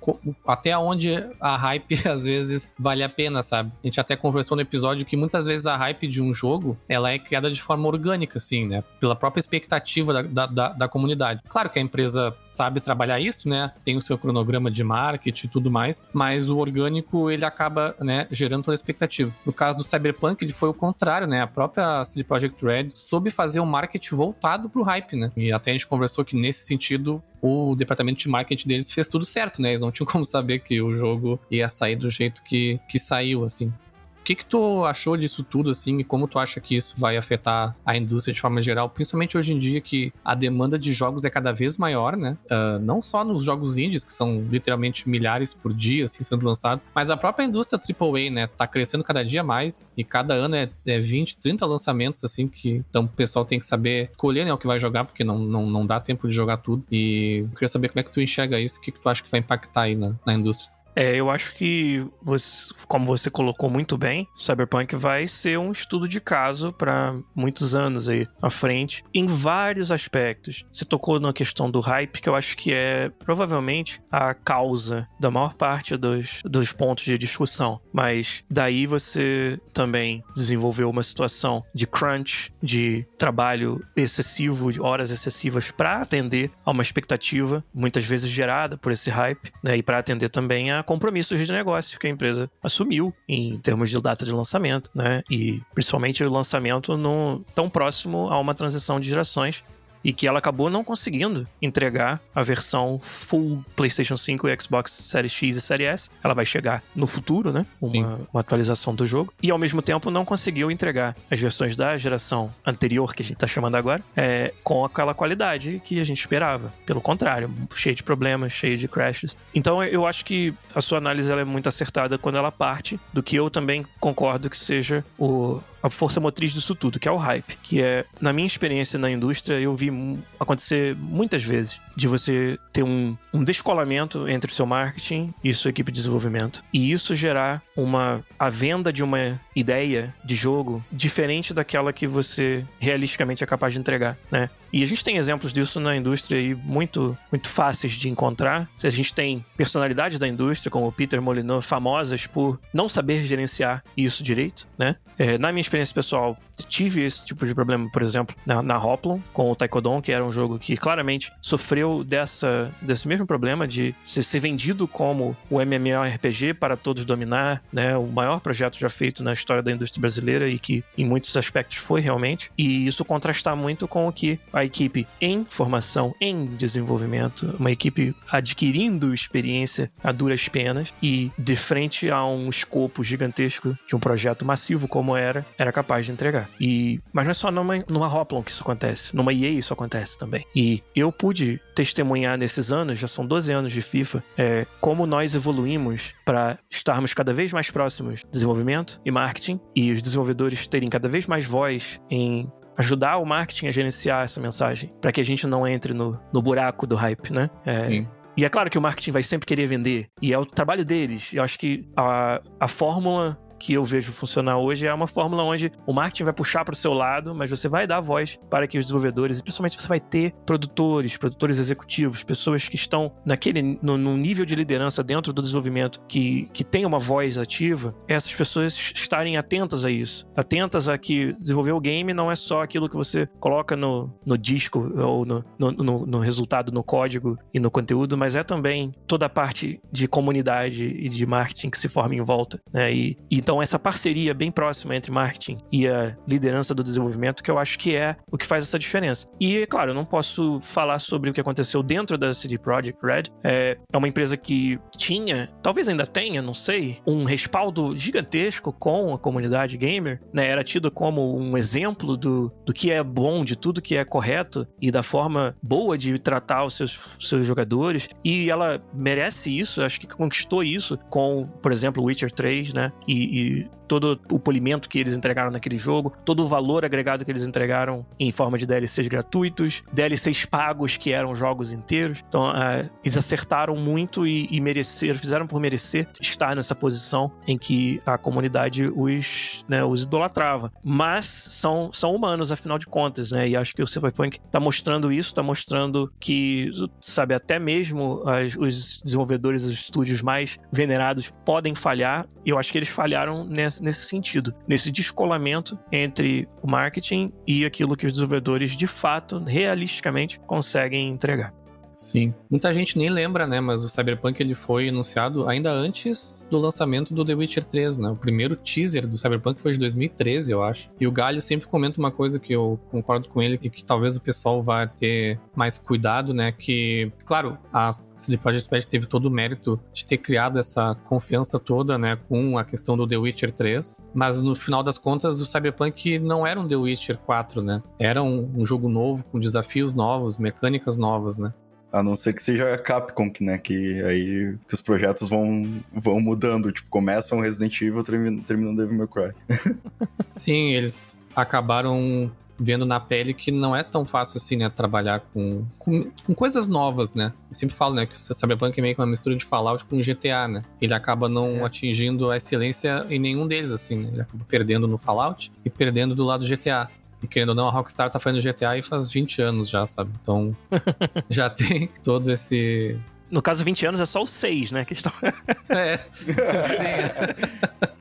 Speaker 2: até onde a hype às vezes vale a pena, sabe? A gente até conversou no episódio que muitas vezes a hype de um jogo, ela é criada de forma orgânica, assim, né? Pela própria expectativa da, da, da comunidade. Claro que a empresa sabe trabalhar isso, né? Tem o seu cronograma de marketing e tudo mais, mas o orgânico, ele acaba, né, gerando toda a expectativa. No caso do Cyberpunk, ele foi o contrário, né? A própria CD Projekt Red soube fazer um marketing voltado pro hype, né? E até a gente conversou que nesse sentido o departamento de marketing deles fez tudo certo, né? Eles não tinham como saber que o jogo ia sair do jeito que, que saiu, assim. O que, que tu achou disso tudo, assim, e como tu acha que isso vai afetar a indústria de forma geral, principalmente hoje em dia que a demanda de jogos é cada vez maior, né? Uh, não só nos jogos indies, que são literalmente milhares por dia, assim, sendo lançados, mas a própria indústria AAA, né? Tá crescendo cada dia mais e cada ano é, é 20, 30 lançamentos, assim, que então o pessoal tem que saber escolher, né, o que vai jogar, porque não, não, não dá tempo de jogar tudo. E eu queria saber como é que tu enxerga isso, o que, que tu acha que vai impactar aí na, na indústria.
Speaker 5: É, eu acho que, você, como você colocou muito bem, Cyberpunk vai ser um estudo de caso para muitos anos aí à frente, em vários aspectos. Você tocou na questão do hype, que eu acho que é provavelmente a causa da maior parte dos, dos pontos de discussão. Mas daí você também desenvolveu uma situação de crunch, de trabalho excessivo, de horas excessivas para atender a uma expectativa, muitas vezes gerada por esse hype, né? E para atender também a compromissos de negócio que a empresa assumiu em termos de data de lançamento, né? E principalmente o lançamento no, tão próximo a uma transição de gerações e que ela acabou não conseguindo entregar a versão full PlayStation 5 e Xbox Series X e Series S. Ela vai chegar no futuro, né? Uma, uma, atualização do jogo. E ao mesmo tempo não conseguiu entregar as versões da geração anterior, que a gente tá chamando agora, é, com aquela qualidade que a gente esperava. Pelo contrário, cheio de problemas, cheio de crashes. Então eu acho que a sua análise é muito acertada quando ela parte do que eu também concordo que seja o, a força motriz disso tudo, que é o hype. Que é, na minha experiência na indústria, eu vi acontecer muitas vezes de você ter um, um descolamento entre o seu marketing e sua equipe de desenvolvimento. E isso gerar uma a venda de uma ideia de jogo diferente daquela que você realisticamente é capaz de entregar, né? E a gente tem exemplos disso na indústria aí muito, muito fáceis de encontrar. A gente tem personalidades da indústria, como o Peter Molyneux, famosas por não saber gerenciar isso direito, né? É, na minha experiência pessoal, tive esse tipo de problema, por exemplo, na, na Hoplon, com o Taekwondo, que era um jogo que claramente sofreu dessa, desse mesmo problema de ser vendido como o MMORPG para todos dominar, né? O maior projeto já feito na história da indústria brasileira e que em muitos aspectos foi realmente. E isso contrastar muito com o que a equipe em formação, em desenvolvimento, uma equipe adquirindo experiência a duras penas e de frente a um escopo gigantesco de um projeto massivo como era, era capaz de entregar. E mas não é só numa, numa Hoplon que isso acontece, numa EA isso acontece também. E eu pude testemunhar nesses anos, já são 12 anos de FIFA, é, como nós evoluímos para estarmos cada vez mais próximos de desenvolvimento e marketing e os desenvolvedores terem cada vez mais voz em ajudar o marketing a gerenciar essa mensagem, para que a gente não entre no, no buraco do hype, né?
Speaker 2: É, Sim.
Speaker 5: E é claro que o marketing vai sempre querer vender, e é o trabalho deles. Eu acho que a, a fórmula que eu vejo funcionar hoje é uma fórmula onde o marketing vai puxar para o seu lado, mas você vai dar voz para que os desenvolvedores, e principalmente você vai ter produtores, produtores executivos, pessoas que estão naquele no, no nível de liderança dentro do desenvolvimento que, que tem uma voz ativa, essas pessoas estarem atentas a isso. Atentas a que desenvolver o game não é só aquilo que você coloca no, no disco ou no, no, no, no resultado, no código e no conteúdo, mas é também toda a parte de comunidade e de marketing que se forma em volta. Né? E, então, essa parceria bem próxima entre marketing e a liderança do desenvolvimento, que eu acho que é o que faz essa diferença. E, claro, eu não posso falar sobre o que aconteceu dentro da CD Projekt Red. É, é uma empresa que tinha, talvez ainda tenha, não sei, um respaldo gigantesco com a comunidade gamer, né? Era tido como um exemplo do, do que é bom, de tudo que é correto e da forma boa de tratar os seus, seus jogadores. E ela merece isso, acho que conquistou isso com, por exemplo, Witcher 3, né? E, e todo o polimento que eles entregaram naquele jogo, todo o valor agregado que eles entregaram em forma de DLCs gratuitos, DLCs pagos que eram jogos inteiros. Então, uh, eles acertaram muito e, e mereceram, fizeram por merecer estar nessa posição em que a comunidade os, né, os idolatrava. Mas são, são humanos, afinal de contas, né? E acho que o Cyberpunk tá mostrando isso, tá mostrando que, sabe, até mesmo as, os desenvolvedores, os estúdios mais venerados podem falhar. Eu acho que eles falharam nessa nesse sentido, nesse descolamento entre o marketing e aquilo que os desenvolvedores de fato, realisticamente, conseguem entregar.
Speaker 2: Sim. Muita gente nem lembra, né? Mas o Cyberpunk ele foi anunciado ainda antes do lançamento do The Witcher 3, né? O primeiro teaser do Cyberpunk foi de 2013, eu acho. E o Galho sempre comenta uma coisa que eu concordo com ele, e que talvez o pessoal vá ter mais cuidado, né? Que, claro, a CD Projekt Red teve todo o mérito de ter criado essa confiança toda, né? Com a questão do The Witcher 3. Mas no final das contas, o Cyberpunk não era um The Witcher 4, né? Era um, um jogo novo, com desafios novos, mecânicas novas, né?
Speaker 3: A não ser que seja a Capcom, né? Que aí que os projetos vão, vão mudando. Tipo, começam Resident Evil, terminam, terminam Devil May Cry.
Speaker 2: Sim, eles acabaram vendo na pele que não é tão fácil assim, né? Trabalhar com, com, com, coisas novas, né? Eu sempre falo, né? Que o Cyberpunk é meio que uma mistura de Fallout com GTA, né? Ele acaba não é. atingindo a excelência em nenhum deles, assim, né? Ele acaba perdendo no Fallout e perdendo do lado do GTA. E querendo ou não, a Rockstar tá fazendo GTA e faz 20 anos já, sabe? Então, já tem todo esse.
Speaker 5: No caso, 20 anos é só o 6, né? Que estão...
Speaker 2: é. Sim.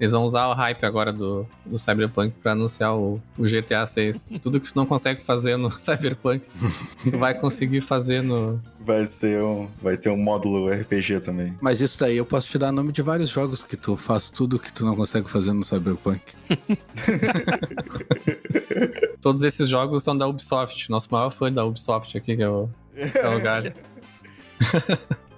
Speaker 2: Eles vão usar o hype agora do, do Cyberpunk para anunciar o, o, GTA 6. Tudo que tu não consegue fazer no Cyberpunk, tu vai conseguir fazer no.
Speaker 3: Vai ser um. Vai ter um módulo RPG também.
Speaker 4: Mas isso daí eu posso te dar nome de vários jogos que tu faz tudo que tu não consegue fazer no Cyberpunk.
Speaker 2: Todos esses jogos são da Ubisoft. Nosso maior fã da Ubisoft aqui, que é o, é o Galho.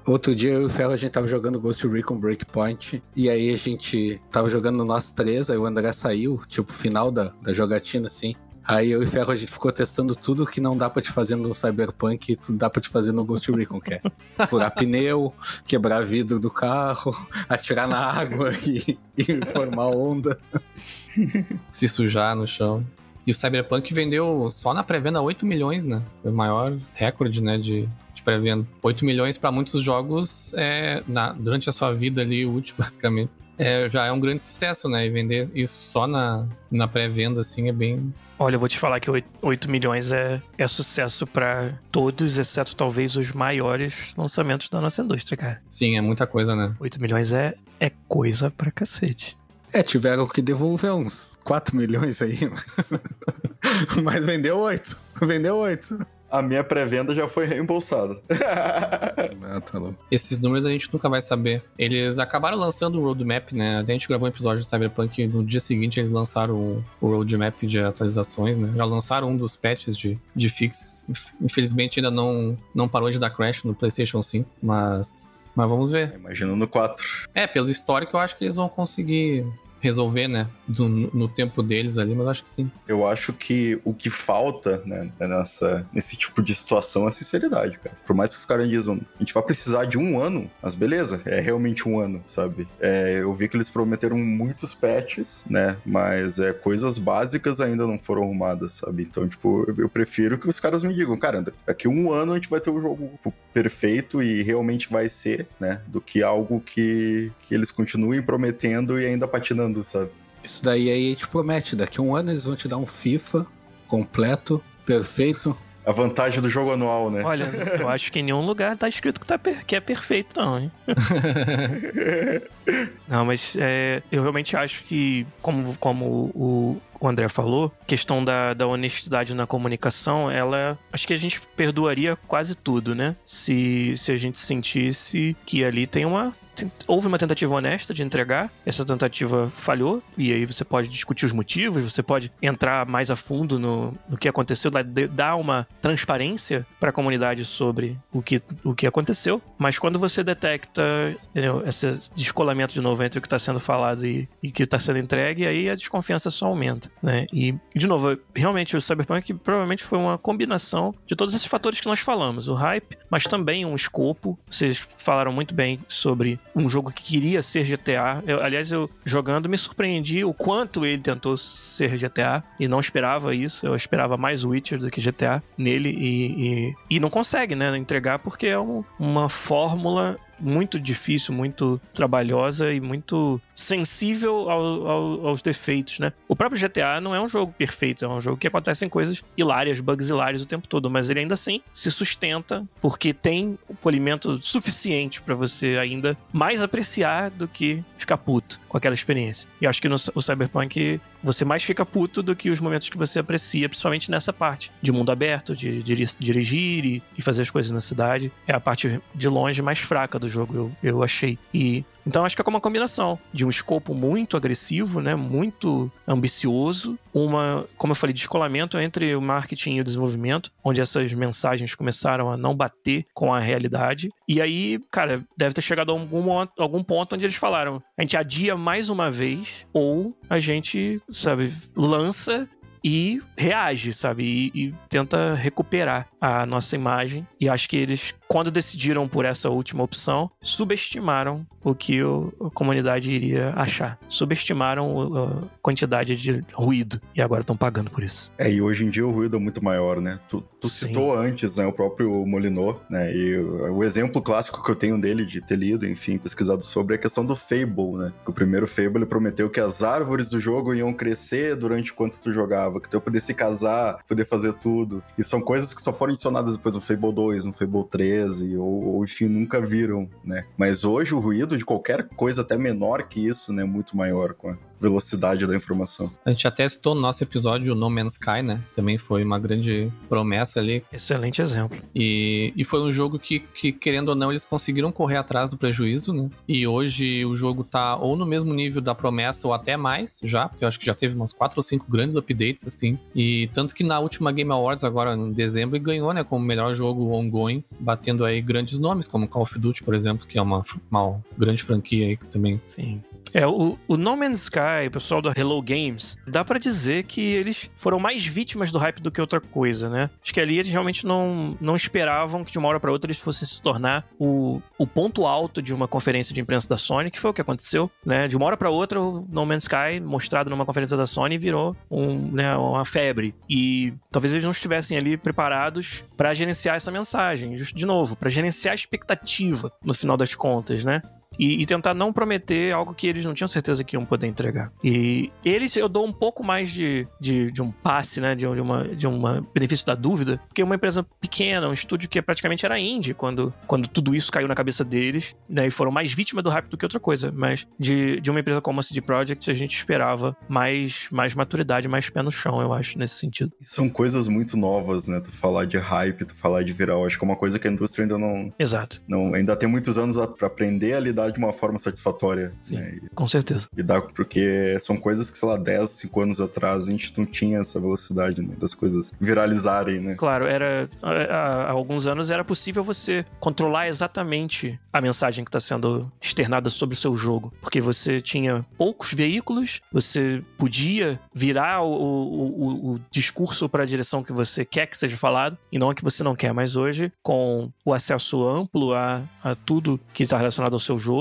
Speaker 4: Outro dia eu e o Ferro a gente tava jogando Ghost Recon Breakpoint. E aí a gente tava jogando nós três, aí o André saiu, tipo, final da, da jogatina, assim. Aí eu e o Ferro a gente ficou testando tudo que não dá pra te fazer no Cyberpunk e tudo dá pra te fazer no Ghost Recon, que é furar pneu, quebrar vidro do carro, atirar na água e, e formar onda.
Speaker 2: Se sujar no chão. E o Cyberpunk vendeu só na pré-venda 8 milhões, né? Foi o maior recorde, né, de, de pré-venda. 8 milhões para muitos jogos é, na, durante a sua vida ali útil, basicamente. É, já é um grande sucesso, né? E vender isso só na, na pré-venda, assim, é bem.
Speaker 5: Olha, eu vou te falar que 8, 8 milhões é, é sucesso para todos, exceto talvez os maiores lançamentos da nossa indústria, cara.
Speaker 2: Sim, é muita coisa, né?
Speaker 5: 8 milhões é, é coisa pra cacete.
Speaker 4: É, tiveram que devolver uns 4 milhões aí, mas, mas vendeu 8. Vendeu 8
Speaker 3: a minha pré-venda já foi reembolsada.
Speaker 2: ah, tá louco. Esses números a gente nunca vai saber. Eles acabaram lançando o roadmap, né? A gente gravou um episódio do Cyberpunk e no dia seguinte eles lançaram o, o roadmap de atualizações, né? Já lançaram um dos patches de, de fixes. Infelizmente ainda não, não parou de dar crash no PlayStation 5, mas, mas vamos ver.
Speaker 3: Imagino no 4.
Speaker 2: É, pelo histórico eu acho que eles vão conseguir resolver, né? Do, no tempo deles ali, mas acho que sim.
Speaker 3: Eu acho que o que falta, né, nessa, nesse tipo de situação é sinceridade, cara. Por mais que os caras dizem, a gente vai precisar de um ano, mas beleza, é realmente um ano, sabe? É, eu vi que eles prometeram muitos patches, né? Mas é, coisas básicas ainda não foram arrumadas, sabe? Então, tipo, eu, eu prefiro que os caras me digam, cara, daqui um ano a gente vai ter o um jogo perfeito e realmente vai ser, né? Do que algo que, que eles continuem prometendo e ainda patinando, sabe?
Speaker 4: Isso daí aí te promete, daqui a um ano eles vão te dar um FIFA completo, perfeito.
Speaker 3: A vantagem do jogo anual, né?
Speaker 5: Olha, eu acho que em nenhum lugar tá escrito que, tá que é perfeito, não, hein? não, mas é, eu realmente acho que, como, como o, o André falou, questão da, da honestidade na comunicação, ela. Acho que a gente perdoaria quase tudo, né? Se, se a gente sentisse que ali tem uma houve uma tentativa honesta de entregar, essa tentativa falhou, e aí você pode discutir os motivos, você pode entrar mais a fundo no, no que aconteceu, dar uma transparência para a comunidade sobre o que, o que aconteceu, mas quando você detecta entendeu, esse descolamento de novo entre o que está sendo falado e, e o que está sendo entregue, aí a desconfiança só aumenta, né? E, de novo, realmente o Cyberpunk provavelmente foi uma combinação de todos esses fatores que nós falamos, o hype, mas também um escopo, vocês falaram muito bem sobre um jogo que queria ser GTA. Eu, aliás, eu jogando me surpreendi o quanto ele tentou ser GTA e não esperava isso. Eu esperava mais Witcher do que GTA nele e, e, e não consegue, né, entregar porque é um, uma fórmula muito difícil, muito trabalhosa e muito sensível ao, ao, aos defeitos, né? O próprio GTA não é um jogo perfeito, é um jogo que acontecem coisas hilárias, bugs hilários o tempo todo, mas ele ainda assim se sustenta porque tem o polimento suficiente para você ainda mais apreciar do que ficar puto com aquela experiência. E acho que no o Cyberpunk você mais fica puto do que os momentos que você aprecia, principalmente nessa parte de mundo aberto, de, de dirigir e, e, fazer as coisas na cidade. É a parte de longe mais fraca do jogo, eu, eu achei. E então acho que é uma combinação de um escopo muito agressivo, né, muito ambicioso, uma, como eu falei, descolamento entre o marketing e o desenvolvimento, onde essas mensagens começaram a não bater com a realidade. E aí, cara, deve ter chegado a algum, algum ponto onde eles falaram: a gente adia mais uma vez ou a gente, sabe, lança e reage, sabe? E, e, tenta recuperar a nossa imagem. E acho que eles quando decidiram por essa última opção, subestimaram o que o, a comunidade iria achar. Subestimaram a quantidade de ruído. E agora estão pagando por isso.
Speaker 3: É, e hoje em dia o ruído é muito maior, né? Tu, tu citou antes, né, o próprio Molinô, né? E o, o, exemplo clássico que eu tenho dele de ter lido, enfim, pesquisado sobre é a questão do Fable, né? Que o primeiro Fable ele prometeu que as árvores do jogo iam crescer durante quanto tu jogava, que tu ia poder se casar, poder fazer tudo. E são coisas que só foram adicionadas depois no Fable 2, no Fable 3, 13, ou, ou enfim, nunca viram, né? Mas hoje o ruído de qualquer coisa até menor que isso, né, é muito maior a velocidade da informação.
Speaker 2: A gente até citou no nosso episódio No Man's Sky, né? Também foi uma grande promessa ali.
Speaker 5: Excelente exemplo.
Speaker 2: E, e foi um jogo que, que, querendo ou não, eles conseguiram correr atrás do prejuízo, né? E hoje o jogo tá ou no mesmo nível da promessa ou até mais já, porque eu acho que já teve umas 4 ou 5 grandes updates, assim. E tanto que na última Game Awards, agora em dezembro, ele ganhou, né, como melhor jogo ongoing, batendo aí grandes nomes, como Call of Duty, por exemplo, que é uma, uma grande franquia aí também.
Speaker 5: Sim. É, o, o No Man's Sky, o pessoal da Hello Games, dá para dizer que eles foram mais vítimas do hype do que outra coisa, né? Acho que ali eles realmente não, não esperavam que de uma hora para outra eles fossem se tornar o, o ponto alto de uma conferência de imprensa da Sony, que foi o que aconteceu, né? De uma hora para outra, o No Man's Sky, mostrado numa conferência da Sony, virou um, né, uma febre. E talvez eles não estivessem ali preparados para gerenciar essa mensagem, de novo, para gerenciar a expectativa no final das contas, né? E, e, tentar não prometer algo que eles não tinham certeza que iam poder entregar. E eles eu dou um pouco mais de, de, de um passe, né? De, de, uma, de uma benefício da dúvida, porque uma empresa pequena, um estúdio que praticamente era indie quando, quando tudo isso caiu na cabeça deles, né? E foram mais vítimas do hype do que outra coisa. Mas de, de uma empresa como a CD Projekt, a gente esperava mais, mais maturidade, mais pé no chão, eu acho, nesse sentido.
Speaker 3: São coisas muito novas, né? Tu falar de hype, tu falar de viral. Acho que é uma coisa que a indústria ainda não.
Speaker 5: Exato.
Speaker 3: Não, ainda tem muitos anos para aprender a lidar rodar de uma forma satisfatória.
Speaker 5: Sim.
Speaker 3: Né? E,
Speaker 5: Com certeza.
Speaker 3: e dá, porque são coisas que, sei lá, 10, 5 anos atrás a gente não tinha essa velocidade né, das coisas viralizarem, né?
Speaker 5: Claro, era há, há alguns anos era possível você controlar exatamente a mensagem que está sendo externada sobre o seu jogo, porque você tinha poucos veículos, você podia virar o, o, o, o discurso para a direção que você quer que seja falado e não a que você não quer. Mas hoje, com o acesso amplo a, a tudo que está relacionado ao seu jogo,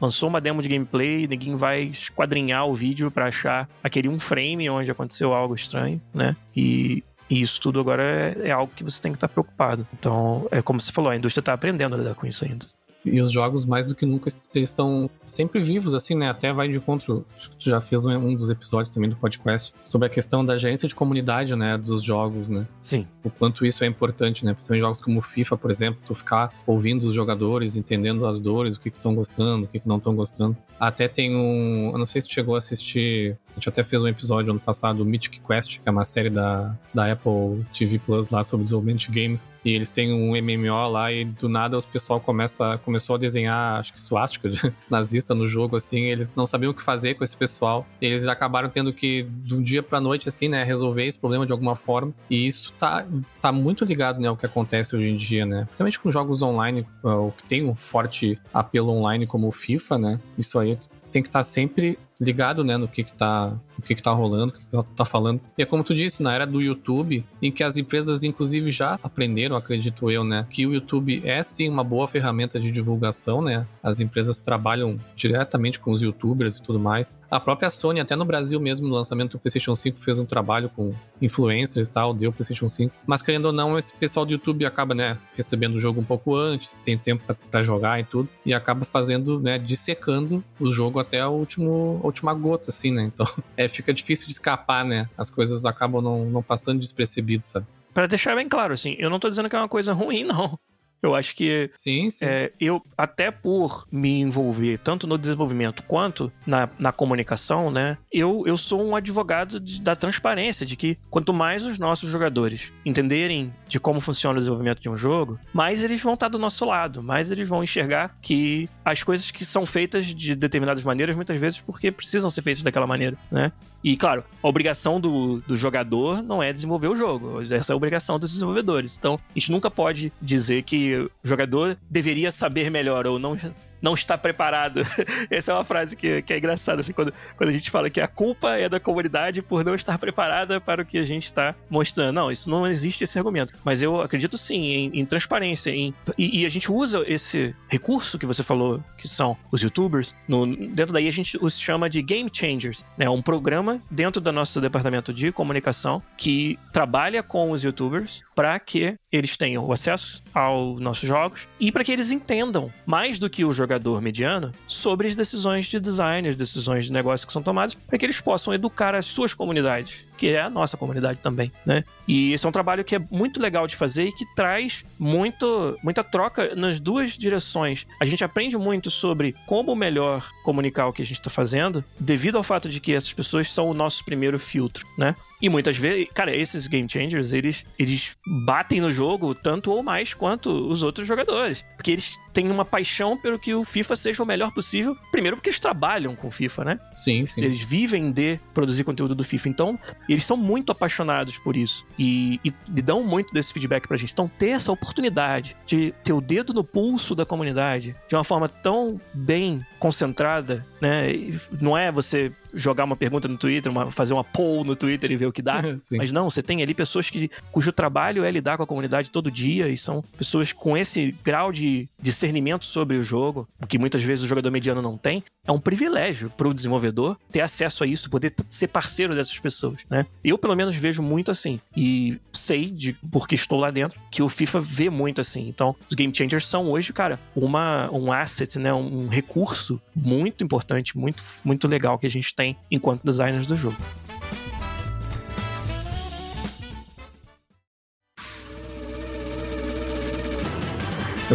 Speaker 5: lançou uma demo de gameplay, ninguém vai esquadrinhar o vídeo para achar aquele um frame onde aconteceu algo estranho, né? E e isso tudo agora é, é, algo que você tem que estar preocupado. Então, é como você falou, a indústria está aprendendo a lidar com isso ainda.
Speaker 2: E os jogos, mais do que nunca, eles estão sempre vivos, assim, né? Até vai de encontro. Acho que tu já fez um dos episódios também do podcast sobre a questão da gerência de comunidade, né? Dos jogos, né?
Speaker 5: Sim.
Speaker 2: O quanto isso é importante, né? Principalmente jogos como FIFA, por exemplo, tu ficar ouvindo os jogadores, entendendo as dores, o que estão gostando, o que, que não estão gostando. Até tem um. Eu não sei se tu chegou a assistir. A gente até fez um episódio ano passado, Mythic Quest, que é uma série da, da Apple TV Plus lá sobre desenvolvimento de games. E eles têm um MMO lá e do nada os pessoal começa, começou a desenhar, acho que suástica nazista no jogo, assim. Eles não sabiam o que fazer com esse pessoal. Eles acabaram tendo que, de um dia pra noite, assim, né, resolver esse problema de alguma forma. E isso tá, tá muito ligado, né, ao que acontece hoje em dia, né? Principalmente com jogos online, o que tem um forte apelo online como o FIFA, né? Isso aí tem que estar tá sempre ligado, né, no que que tá, o que que tá rolando, o que que tá falando. E é como tu disse, na era do YouTube, em que as empresas inclusive já aprenderam, acredito eu, né, que o YouTube é sim uma boa ferramenta de divulgação, né? As empresas trabalham diretamente com os YouTubers e tudo mais. A própria Sony, até no Brasil mesmo, no lançamento do PlayStation 5, fez um trabalho com influencers e tal, deu PlayStation 5. Mas querendo ou não, esse pessoal do YouTube acaba, né, recebendo o jogo um pouco antes, tem tempo para jogar e tudo, e acaba fazendo, né, dissecando o jogo até o último última gota, assim, né? Então é, fica difícil de escapar, né? As coisas acabam não, não passando despercebidas, sabe?
Speaker 5: Para deixar bem claro, assim, eu não tô dizendo que é uma coisa ruim, não. Eu acho que
Speaker 2: sim, sim.
Speaker 5: É, eu, até por me envolver tanto no desenvolvimento quanto na, na comunicação, né? Eu, eu sou um advogado de, da transparência, de que quanto mais os nossos jogadores entenderem de como funciona o desenvolvimento de um jogo, mais eles vão estar do nosso lado, mais eles vão enxergar que as coisas que são feitas de determinadas maneiras, muitas vezes porque precisam ser feitas daquela maneira, né? E, claro, a obrigação do, do jogador não é desenvolver o jogo. Essa é a obrigação dos desenvolvedores. Então, a gente nunca pode dizer que o jogador deveria saber melhor ou não não está preparado. Essa é uma frase que, que é engraçada, assim, quando, quando a gente fala que a culpa é da comunidade por não estar preparada para o que a gente está mostrando. Não, isso não existe esse argumento. Mas eu acredito sim em, em transparência. Em, e, e, a gente usa esse recurso que você falou, que são os youtubers, no, dentro daí a gente os chama de game changers. Né? Um programa dentro do nosso departamento de comunicação que trabalha com os youtubers para que eles tenham acesso aos nossos jogos e para que eles entendam mais do que o jogador mediano sobre as decisões de design, as decisões de negócio que são tomadas, para que eles possam educar as suas comunidades, que é a nossa comunidade também, né? E esse é um trabalho que é muito legal de fazer e que traz muito, muita troca nas duas direções. A gente aprende muito sobre como melhor comunicar o que a gente está fazendo, devido ao fato de que essas pessoas são o nosso primeiro filtro, né? E muitas vezes, cara, esses game changers, eles, eles batem no jogo tanto ou mais quanto os outros jogadores. Porque eles têm uma paixão pelo que o FIFA seja o melhor possível. Primeiro, porque eles trabalham com FIFA, né?
Speaker 2: Sim, sim.
Speaker 5: Eles vivem de produzir conteúdo do FIFA. Então, eles são muito apaixonados por isso. E, e, e dão muito desse feedback pra gente. Então, ter essa oportunidade de ter o dedo no pulso da comunidade de uma forma tão bem concentrada, né? Não é você jogar uma pergunta no Twitter, uma, fazer uma poll no Twitter e ver o que dá. Mas não, você tem ali pessoas que, cujo trabalho é lidar com a comunidade todo dia e são pessoas com esse grau de discernimento sobre o jogo, que muitas vezes o jogador mediano não tem. É um privilégio para o desenvolvedor ter acesso a isso, poder ser parceiro dessas pessoas, né? Eu, pelo menos, vejo muito assim. E sei, de, porque estou lá dentro, que o FIFA vê muito assim. Então, os Game Changers são hoje, cara, uma, um asset, né? Um recurso muito importante, muito, muito legal que a gente tem enquanto designers do jogo.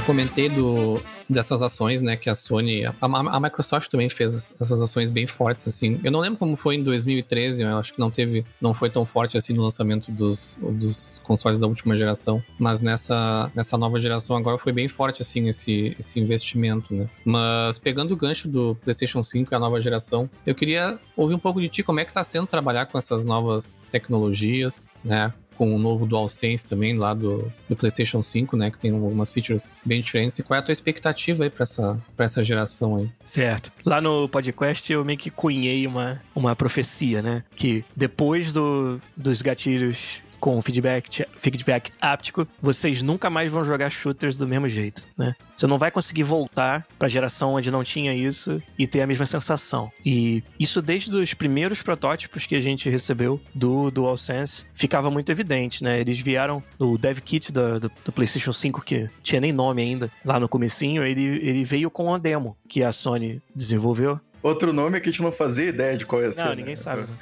Speaker 2: Comentei do dessas ações, né, que a Sony, a, a, Microsoft também fez essas ações bem fortes, assim. Eu não lembro como foi em 2013, eu acho que não teve, não foi tão forte assim no lançamento dos, dos consoles da última geração, mas nessa, nessa nova geração agora foi bem forte, assim, esse, esse investimento, né. Mas pegando o gancho do PlayStation 5 e a nova geração, eu queria ouvir um pouco de ti, como é que tá sendo trabalhar com essas novas tecnologias, né, com o novo DualSense também lá do, do PlayStation 5, né? Que tem algumas features bem diferentes. E qual é a tua expectativa aí pra essa, pra essa geração aí?
Speaker 5: Certo. Lá no podcast eu meio que cunhei uma, uma profecia, né? Que depois do, dos gatilhos com feedback, feedback áptico, vocês nunca mais vão jogar shooters do mesmo jeito, né? Você não vai conseguir voltar para a geração onde não tinha isso e ter a mesma sensação. E isso desde os primeiros protótipos que a gente recebeu do DualSense ficava muito evidente, né? Eles vieram no dev kit do, do, do PlayStation 5 que tinha nem nome ainda lá no comecinho, ele, ele veio com uma demo que a Sony desenvolveu
Speaker 3: Outro nome que a gente não fazia ideia de qual ia ser.
Speaker 5: Não, ninguém né? sabe.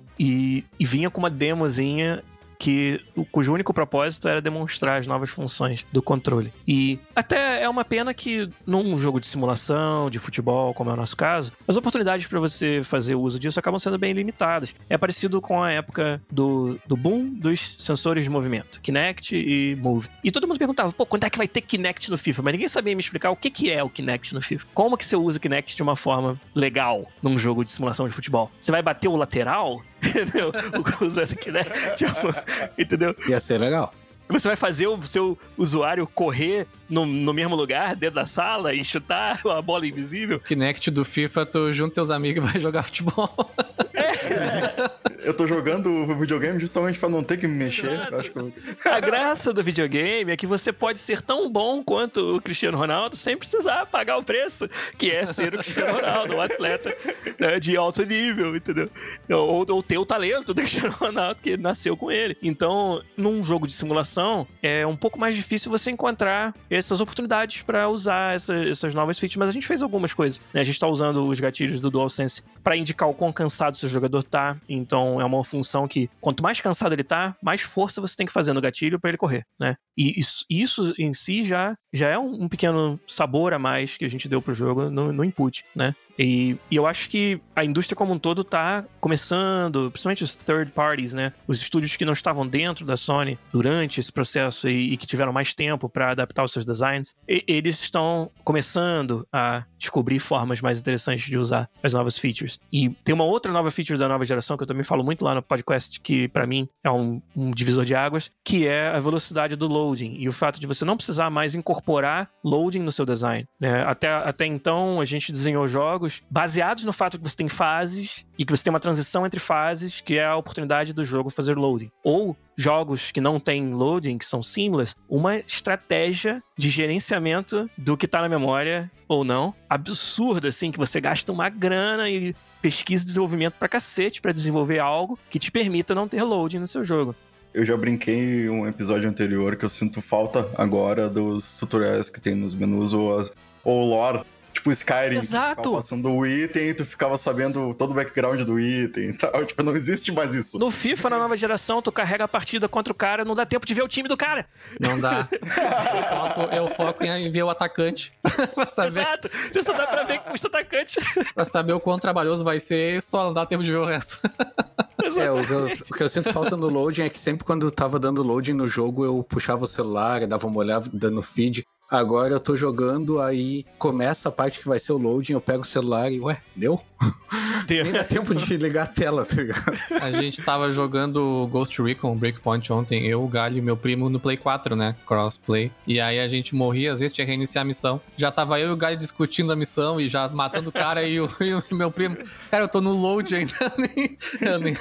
Speaker 5: e, e vinha com uma demozinha que cujo único propósito era demonstrar as novas funções do controle. E até é uma pena que num jogo de simulação, de futebol, como é o nosso caso, as oportunidades para você fazer uso disso acabam sendo bem limitadas. É parecido com a época do, do boom dos sensores de movimento, Kinect e Move. E todo mundo perguntava, pô, quando é que vai ter Kinect no FIFA? Mas ninguém sabia me explicar o que, que é o Kinect no FIFA. Como que você usa o Kinect de uma forma legal num jogo de simulação de futebol? Você vai bater o lateral? Entendeu? Usando Kinect. Tipo, entendeu?
Speaker 4: Ia ser legal.
Speaker 5: Você vai fazer o seu usuário correr no, no mesmo lugar, dentro da sala, e chutar a bola invisível.
Speaker 2: Kinect do FIFA, tu junta teus amigos e vai jogar futebol.
Speaker 3: É. Eu tô jogando o videogame justamente para não ter que me mexer. Que...
Speaker 5: A graça do videogame é que você pode ser tão bom quanto o Cristiano Ronaldo sem precisar pagar o preço, que é ser o Cristiano Ronaldo, um atleta né, de alto nível, entendeu? Ou, ou ter o talento do Cristiano Ronaldo, que nasceu com ele. Então, num jogo de simulação, é um pouco mais difícil você encontrar essas oportunidades para usar essa, essas novas features, mas a gente fez algumas coisas. Né? A gente está usando os gatilhos do DualSense para indicar o quão cansado o seu jogador tá. Então, é uma função que, quanto mais cansado ele tá, mais força você tem que fazer no gatilho para ele correr, né? E isso, isso, em si já, já é um, um, pequeno sabor a mais que a gente deu pro jogo no, no input, né? E, e, eu acho que a indústria como um todo tá começando, principalmente os third parties, né? Os estúdios que não estavam dentro da Sony durante esse processo e, e que tiveram mais tempo para adaptar os seus designs, e, eles estão começando a descobrir formas mais interessantes de usar as novas features. E tem uma outra nova feature da nova geração que eu também falo muito lá no podcast, que para mim é um, um divisor de águas, que é a velocidade do loading e o fato de você não precisar mais incorporar loading no seu design. Né? Até, até então, a gente desenhou jogos baseados no fato que você tem fases e que você tem uma transição entre fases, que é a oportunidade do jogo fazer loading. Ou jogos que não têm loading, que são seamless, uma estratégia de gerenciamento do que tá na memória ou não, absurda, assim, que você gasta uma grana e pesquisa e desenvolvimento pra cacete para desenvolver algo que te permita não ter loading no seu jogo.
Speaker 3: Eu já brinquei em um episódio anterior que eu sinto falta agora dos tutoriais que tem nos menus ou, ou lore Tipo, Skyrim.
Speaker 5: Exato.
Speaker 3: passando o item e tu ficava sabendo todo o background do item e tal. Tipo, não existe mais isso.
Speaker 5: No FIFA, na nova geração, tu carrega a partida contra o cara, não dá tempo de ver o time do cara.
Speaker 2: Não dá. eu, foco, eu foco em ver o atacante.
Speaker 5: pra saber. Exato. Você só dá pra ver com o atacante.
Speaker 2: pra saber o quão trabalhoso vai ser, só não dá tempo de ver o resto.
Speaker 4: É, o que, eu, o que, eu, sinto falta no loading é que sempre quando eu tava dando loading no jogo, eu puxava o celular, dava uma olhada dando feed. Agora eu tô jogando, aí começa a parte que vai ser o loading, eu pego o celular e, ué, deu? Nem dá tempo de ligar a tela, tá ligado?
Speaker 2: A gente tava jogando Ghost Recon Breakpoint ontem, eu, o Galho e meu primo no Play 4, né? Crossplay. E aí a gente morria, às vezes tinha que reiniciar a missão. Já tava eu e o Galho discutindo a missão e já matando o cara e, o, e o meu primo. Cara, eu tô no load ainda. nem...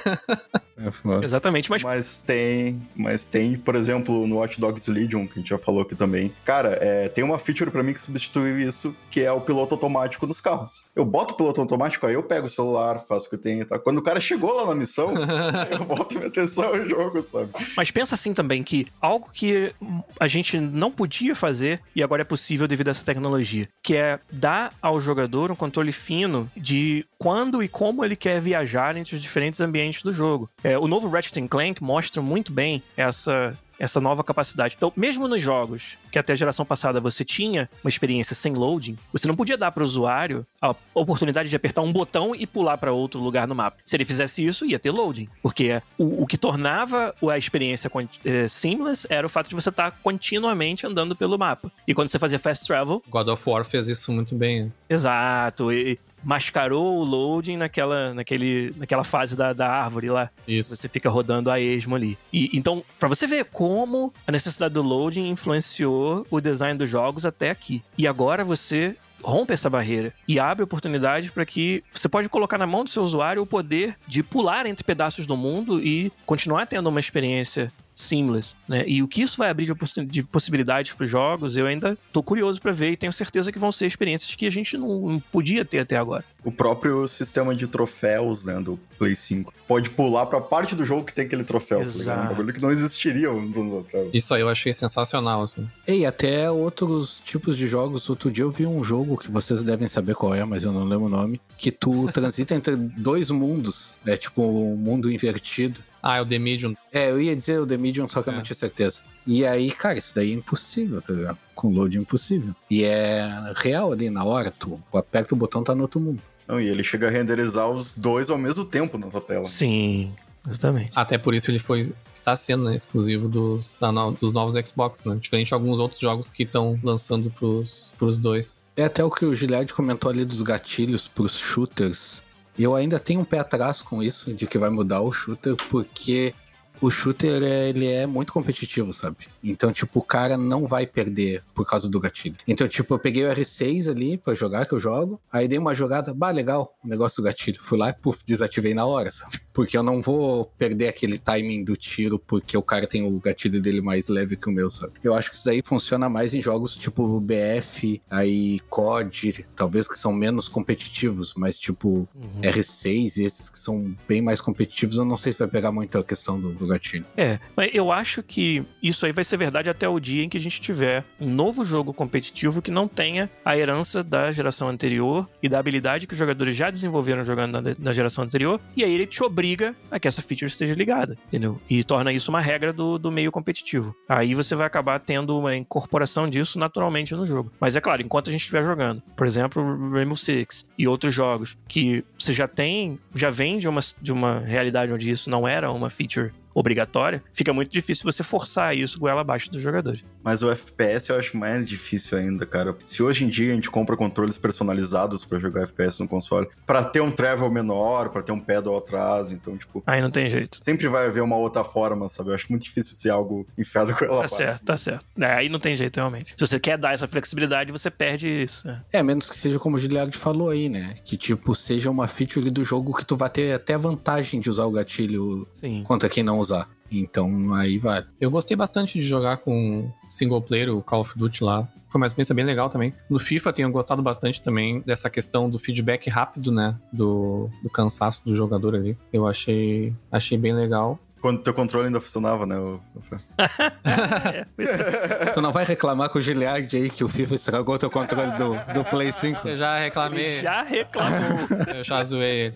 Speaker 5: É Exatamente, mas...
Speaker 3: mas tem, mas tem, por exemplo, no Watch Dogs Legion, que a gente já falou aqui também. Cara, é, tem uma feature para mim que substituiu isso, que é o piloto automático nos carros. Eu boto o piloto automático, aí eu pego o celular, faço o que tem, tá? Quando o cara chegou lá na missão, eu volto minha atenção ao jogo, sabe?
Speaker 5: Mas pensa assim também que algo que a gente não podia fazer e agora é possível devido a essa tecnologia, que é dar ao jogador um controle fino de quando e como ele quer viajar entre os diferentes ambientes do jogo. É, o novo Ratchet Clank mostra muito bem essa essa nova capacidade. Então, mesmo nos jogos que até a geração passada você tinha uma experiência sem loading, você não podia dar para o usuário a oportunidade de apertar um botão e pular para outro lugar no mapa. Se ele fizesse isso, ia ter loading. Porque o, o que tornava a experiência é, seamless era o fato de você estar tá continuamente andando pelo mapa. E quando você fazia fast travel.
Speaker 2: God of War fez isso muito bem.
Speaker 5: Exato. E, mascarou o loading naquela, naquele, naquela fase da, da árvore lá.
Speaker 2: Isso.
Speaker 5: Você fica rodando a esmo ali. E, então, para você ver como a necessidade do loading influenciou o design dos jogos até aqui. E agora você rompe essa barreira e abre oportunidades para que você pode colocar na mão do seu usuário o poder de pular entre pedaços do mundo e continuar tendo uma experiência seamless, né? E o que isso vai abrir de, possibilidades para os jogos, eu ainda tô curioso para ver e tenho certeza que vão ser experiências que a gente não, podia ter até agora.
Speaker 3: O próprio sistema de troféus, né, do Play 5, pode pular para parte do jogo que tem aquele troféu, Exato. tá? Um bagulho que não existiria uns anos atrás.
Speaker 2: Isso aí eu achei sensacional, assim.
Speaker 4: E até outros tipos de jogos. Outro dia eu vi um jogo que vocês devem saber qual é, mas eu não lembro o nome, que tu transita entre dois mundos, é tipo um mundo invertido.
Speaker 2: Ah, é o The Medium.
Speaker 4: É, eu ia dizer o The Medium, só que é. eu não tinha certeza. E aí, cara, isso daí é impossível, tá ligado? Com load impossível. E é real ali na hora, tu aperta o botão, tá no outro mundo.
Speaker 3: Não, e ele chega a renderizar os dois ao mesmo tempo na tua tela.
Speaker 5: Sim. Exatamente.
Speaker 2: Até por isso ele foi está sendo né, exclusivo dos, da, dos novos Xbox, né? Diferente de alguns outros jogos que estão lançando pros, pros dois.
Speaker 4: É até o que o Giliard comentou ali dos gatilhos pros shooters. Eu ainda tenho um pé atrás com isso, de que vai mudar o shooter, porque o shooter ele é muito competitivo, sabe? Então, tipo, o cara não vai perder por causa do gatilho. Então, tipo, eu peguei o R6 ali pra jogar, que eu jogo, aí dei uma jogada, bah, legal, o negócio do gatilho. Fui lá e, puf, desativei na hora, sabe? Porque eu não vou perder aquele timing do tiro porque o cara tem o gatilho dele mais leve que o meu, sabe? Eu acho que isso daí funciona mais em jogos tipo BF, aí COD, talvez que são menos competitivos, mas tipo uhum. R6 esses que são bem mais competitivos, eu não sei se vai pegar muito a questão do, do gatilho.
Speaker 5: É, mas eu acho que isso aí vai ser verdade até o dia em que a gente tiver um novo jogo competitivo que não tenha a herança da geração anterior e da habilidade que os jogadores já desenvolveram jogando na, na geração anterior, e aí ele te obriga a que essa feature esteja ligada, entendeu? E torna isso uma regra do, do meio competitivo. Aí você vai acabar tendo uma incorporação disso naturalmente no jogo. Mas é claro, enquanto a gente estiver jogando, por exemplo, Rainbow Six e outros jogos que você já tem, já vem de uma, de uma realidade onde isso não era uma feature obrigatória, fica muito difícil você forçar isso goela abaixo dos jogadores.
Speaker 3: Mas o FPS eu acho mais difícil ainda, cara. Se hoje em dia a gente compra controles personalizados para jogar FPS no console, para ter um travel menor, para ter um pedal atrás, então, tipo.
Speaker 5: Aí não tem jeito.
Speaker 3: Sempre vai haver uma outra forma, sabe? Eu acho muito difícil ser algo enfiado com ela.
Speaker 5: Tá certo, tá certo. É, aí não tem jeito, realmente. Se você quer dar essa flexibilidade, você perde isso.
Speaker 4: É, é menos que seja como o Giliard falou aí, né? Que, tipo, seja uma feature do jogo que tu vai ter até vantagem de usar o gatilho Sim. contra quem não usar. Então aí vai.
Speaker 2: Eu gostei bastante de jogar com single player, o Call of Duty lá. Foi uma experiência bem legal também. No FIFA tenho gostado bastante também dessa questão do feedback rápido, né? Do, do cansaço do jogador ali. Eu achei, achei bem legal.
Speaker 3: Quando teu controle ainda funcionava, né?
Speaker 4: tu não vai reclamar com o Giliard aí que o FIFA estragou teu controle do, do Play 5?
Speaker 2: Eu já reclamei.
Speaker 5: Já reclamou.
Speaker 2: Eu já zoei ele.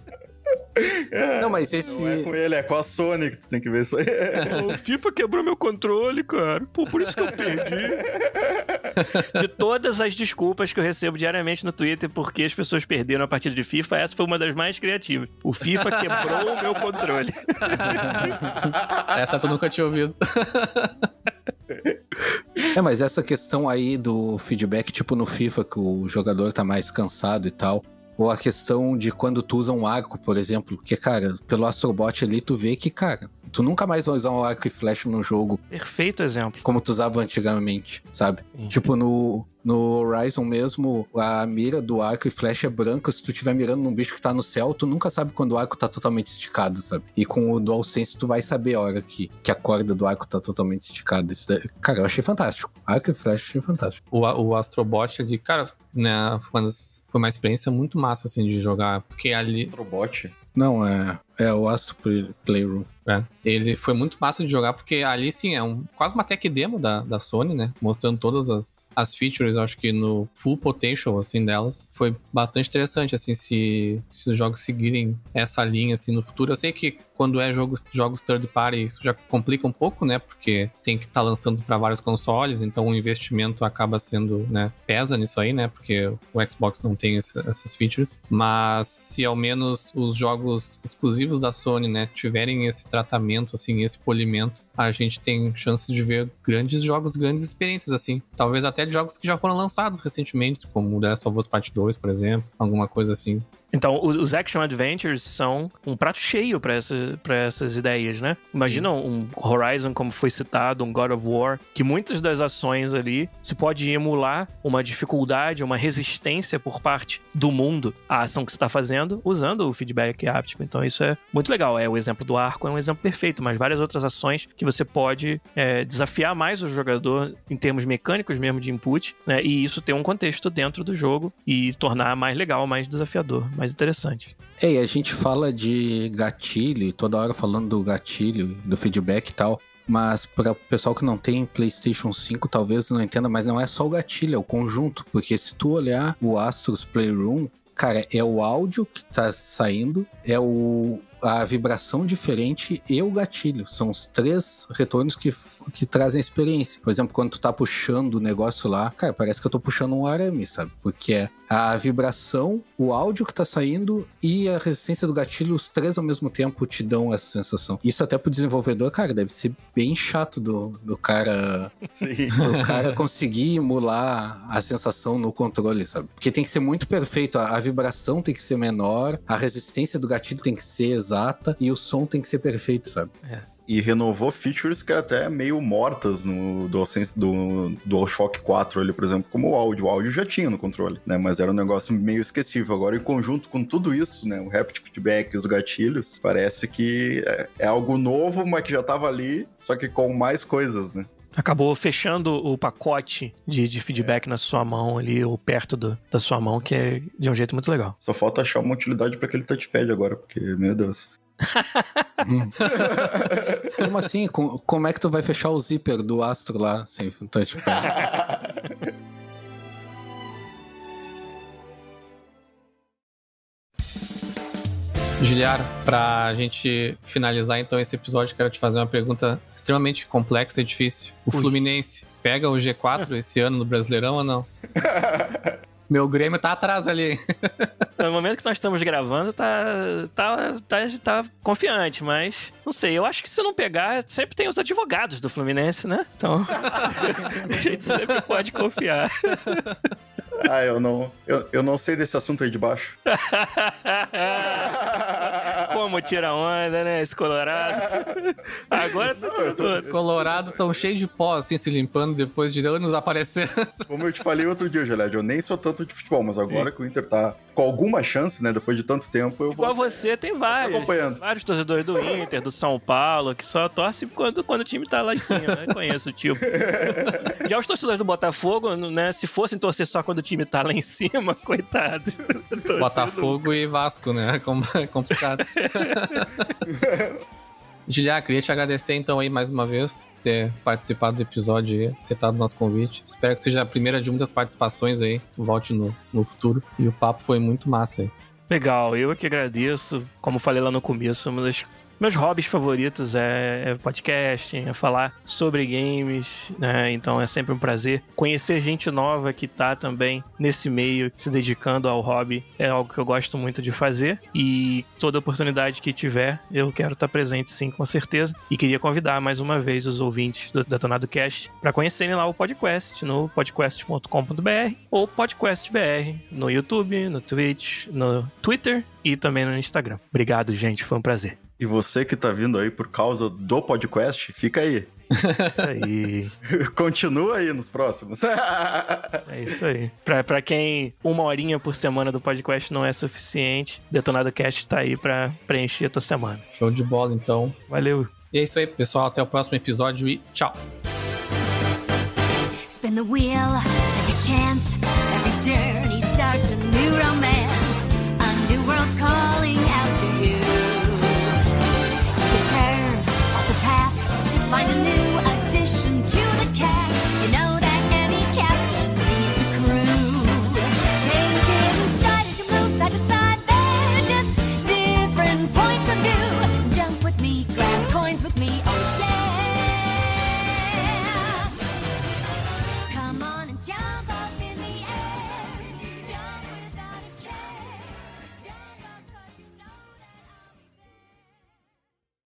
Speaker 3: É, não, mas esse. Não é com ele, é com a Sony que tu tem que ver isso aí.
Speaker 5: o FIFA quebrou meu controle, cara. Pô, por isso que eu perdi. De todas as desculpas que eu recebo diariamente no Twitter porque as pessoas perderam a partida de FIFA, essa foi uma das mais criativas. O FIFA quebrou o meu controle.
Speaker 2: essa tu nunca tinha ouvido.
Speaker 4: É, mas essa questão aí do feedback, tipo no FIFA, que o jogador tá mais cansado e tal, ou a questão de quando tu usa um arco, por exemplo, que, cara, pelo Astrobot ali tu vê que, cara, tu nunca mais vai usar um arco e flecha num jogo.
Speaker 5: Perfeito exemplo.
Speaker 4: Como tu usava antigamente, sabe? Sim. Tipo, no, no Horizon mesmo, a mira do arco e flecha é branca. Se tu estiver mirando num bicho que tá no céu, tu nunca sabe quando o arco tá totalmente esticado, sabe? E com o DualSense tu vai saber a hora que, que a corda do arco tá totalmente esticada. Isso daí, cara, eu achei fantástico. Arco e flecha achei fantástico.
Speaker 2: O, o Astrobot ali, cara, né, foi uma, foi uma experiência muito massa, assim, de jogar. Porque ali...
Speaker 3: Astrobot?
Speaker 4: Não, é. É, o Astro Play- Playroom.
Speaker 2: É, ele foi muito massa de jogar, porque ali sim é um, quase uma tech demo da, da Sony, né? Mostrando todas as, as features, acho que no full potential, assim, delas. Foi bastante interessante, assim, se, se os jogos seguirem essa linha, assim, no futuro. Eu sei que quando é jogos, jogos third party, isso já complica um pouco, né? Porque tem que estar lançando para vários consoles, então o investimento acaba sendo, né? Pesa nisso aí, né? Porque o Xbox não tem esse- essas features. Mas se ao menos os jogos exclusivos da Sony, né, tiverem esse tratamento, assim, esse polimento, a gente tem chances de ver grandes jogos, grandes experiências, assim. Talvez até de jogos que já foram lançados recentemente, como The Last of Us Part 2, por exemplo. Alguma coisa assim.
Speaker 5: Então, os Action Adventures são um prato cheio para essa, pra essas ideias, né? Imagina um Horizon, como foi citado, um God of War, que muitas das ações ali se pode emular uma dificuldade, uma resistência por parte do mundo à ação que você está fazendo, usando o feedback áptico. Então, isso é muito legal. É o exemplo do arco, é um exemplo perfeito, mas várias outras ações que você pode é, desafiar mais o jogador em termos mecânicos mesmo de input, né? E isso ter um contexto dentro do jogo e tornar mais legal, mais desafiador, mais interessante.
Speaker 4: É, e a gente fala de gatilho, toda hora falando do gatilho, do feedback e tal. Mas para o pessoal que não tem PlayStation 5, talvez não entenda, mas não é só o gatilho, é o conjunto. Porque se tu olhar o Astros Playroom, cara, é o áudio que tá saindo, é o, a vibração diferente e o gatilho. São os três retornos que, que trazem experiência. Por exemplo, quando tu tá puxando o negócio lá, cara, parece que eu tô puxando um arame, sabe? Porque é a vibração, o áudio que tá saindo e a resistência do gatilho, os três ao mesmo tempo te dão essa sensação. Isso até pro desenvolvedor, cara, deve ser bem chato do, do cara
Speaker 3: Sim.
Speaker 4: o cara conseguir emular a sensação no controle, sabe? Porque tem que ser muito perfeito. A, a vibração tem que ser menor, a resistência do gatilho tem que ser exata e o som tem que ser perfeito, sabe?
Speaker 3: E renovou features que eram até meio mortas no DualSense, do DualShock 4 ali, por exemplo, como o áudio. O áudio já tinha no controle, né? Mas era um negócio meio esquecível. Agora, em conjunto com tudo isso, né? O Rapid Feedback e os gatilhos, parece que é, é algo novo, mas que já tava ali, só que com mais coisas, né?
Speaker 5: Acabou fechando o pacote de, de feedback na sua mão ali, ou perto do- da sua mão, que é de um jeito muito legal.
Speaker 3: Só falta achar uma utilidade para aquele touchpad agora, porque, meu Deus.
Speaker 4: Como assim? Com- como é que tu vai fechar o zíper do Astro lá sem touchpad?
Speaker 2: Giliar, pra gente finalizar então esse episódio, quero te fazer uma pergunta extremamente complexa e difícil. O
Speaker 5: Ui.
Speaker 2: Fluminense pega o G4 esse ano no Brasileirão ou não? Meu Grêmio tá atrás ali.
Speaker 5: No momento que nós estamos gravando, tá, tá, tá, tá confiante, mas não sei. Eu acho que se não pegar, sempre tem os advogados do Fluminense, né? Então, a gente sempre pode confiar.
Speaker 3: Ah, eu não, eu, eu não sei desse assunto aí de baixo.
Speaker 5: Como tira onda, né? Esse Colorado. Agora tá
Speaker 3: Não, eu tô-
Speaker 5: tudo.
Speaker 2: Colorado tão cheio de pó, assim, se limpando depois de anos aparecendo.
Speaker 3: Como eu te falei outro dia, Geled, eu nem sou tanto de futebol, mas agora que o Inter tá com alguma chance, né, depois de tanto tempo, eu
Speaker 5: Igual
Speaker 3: vou...
Speaker 5: você, tem vários.
Speaker 3: acompanhando.
Speaker 5: Vários torcedores do Inter, do São Paulo, que só torcem quando, quando o time tá lá em cima, né? Conheço o tipo. Já os torcedores do Botafogo, né? Se fossem torcer só quando o time tá lá em cima, coitado.
Speaker 2: Botafogo e Vasco, né? É complicado. Giliar, queria te agradecer então aí mais uma vez por ter participado do episódio e aceitado o nosso convite. Espero que seja a primeira de muitas participações aí, tu volte no, no futuro. E o papo foi muito massa aí.
Speaker 5: Legal, eu que agradeço. Como falei lá no começo, uma das meus hobbies favoritos é, é podcasting, é falar sobre games, né? Então é sempre um prazer. Conhecer gente nova que tá também nesse meio, se dedicando ao hobby, é algo que eu gosto muito de fazer. E toda oportunidade que tiver, eu quero estar presente sim, com certeza. E queria convidar mais uma vez os ouvintes do Detonado Cast para conhecerem lá o podcast no podcast.com.br ou podcastbr no YouTube, no Twitch, no Twitter e também no Instagram. Obrigado, gente, foi um prazer.
Speaker 3: E você que tá vindo aí por causa do podcast, fica aí.
Speaker 5: Isso aí.
Speaker 3: Continua aí nos próximos.
Speaker 5: É isso aí. Pra, pra quem uma horinha por semana do podcast não é suficiente, Detonado Cast tá aí pra preencher a tua semana.
Speaker 2: Show de bola, então.
Speaker 5: Valeu!
Speaker 2: E é isso aí, pessoal. Até o próximo episódio e tchau!
Speaker 7: Spin the wheel, every chance, every journey starts a new romance.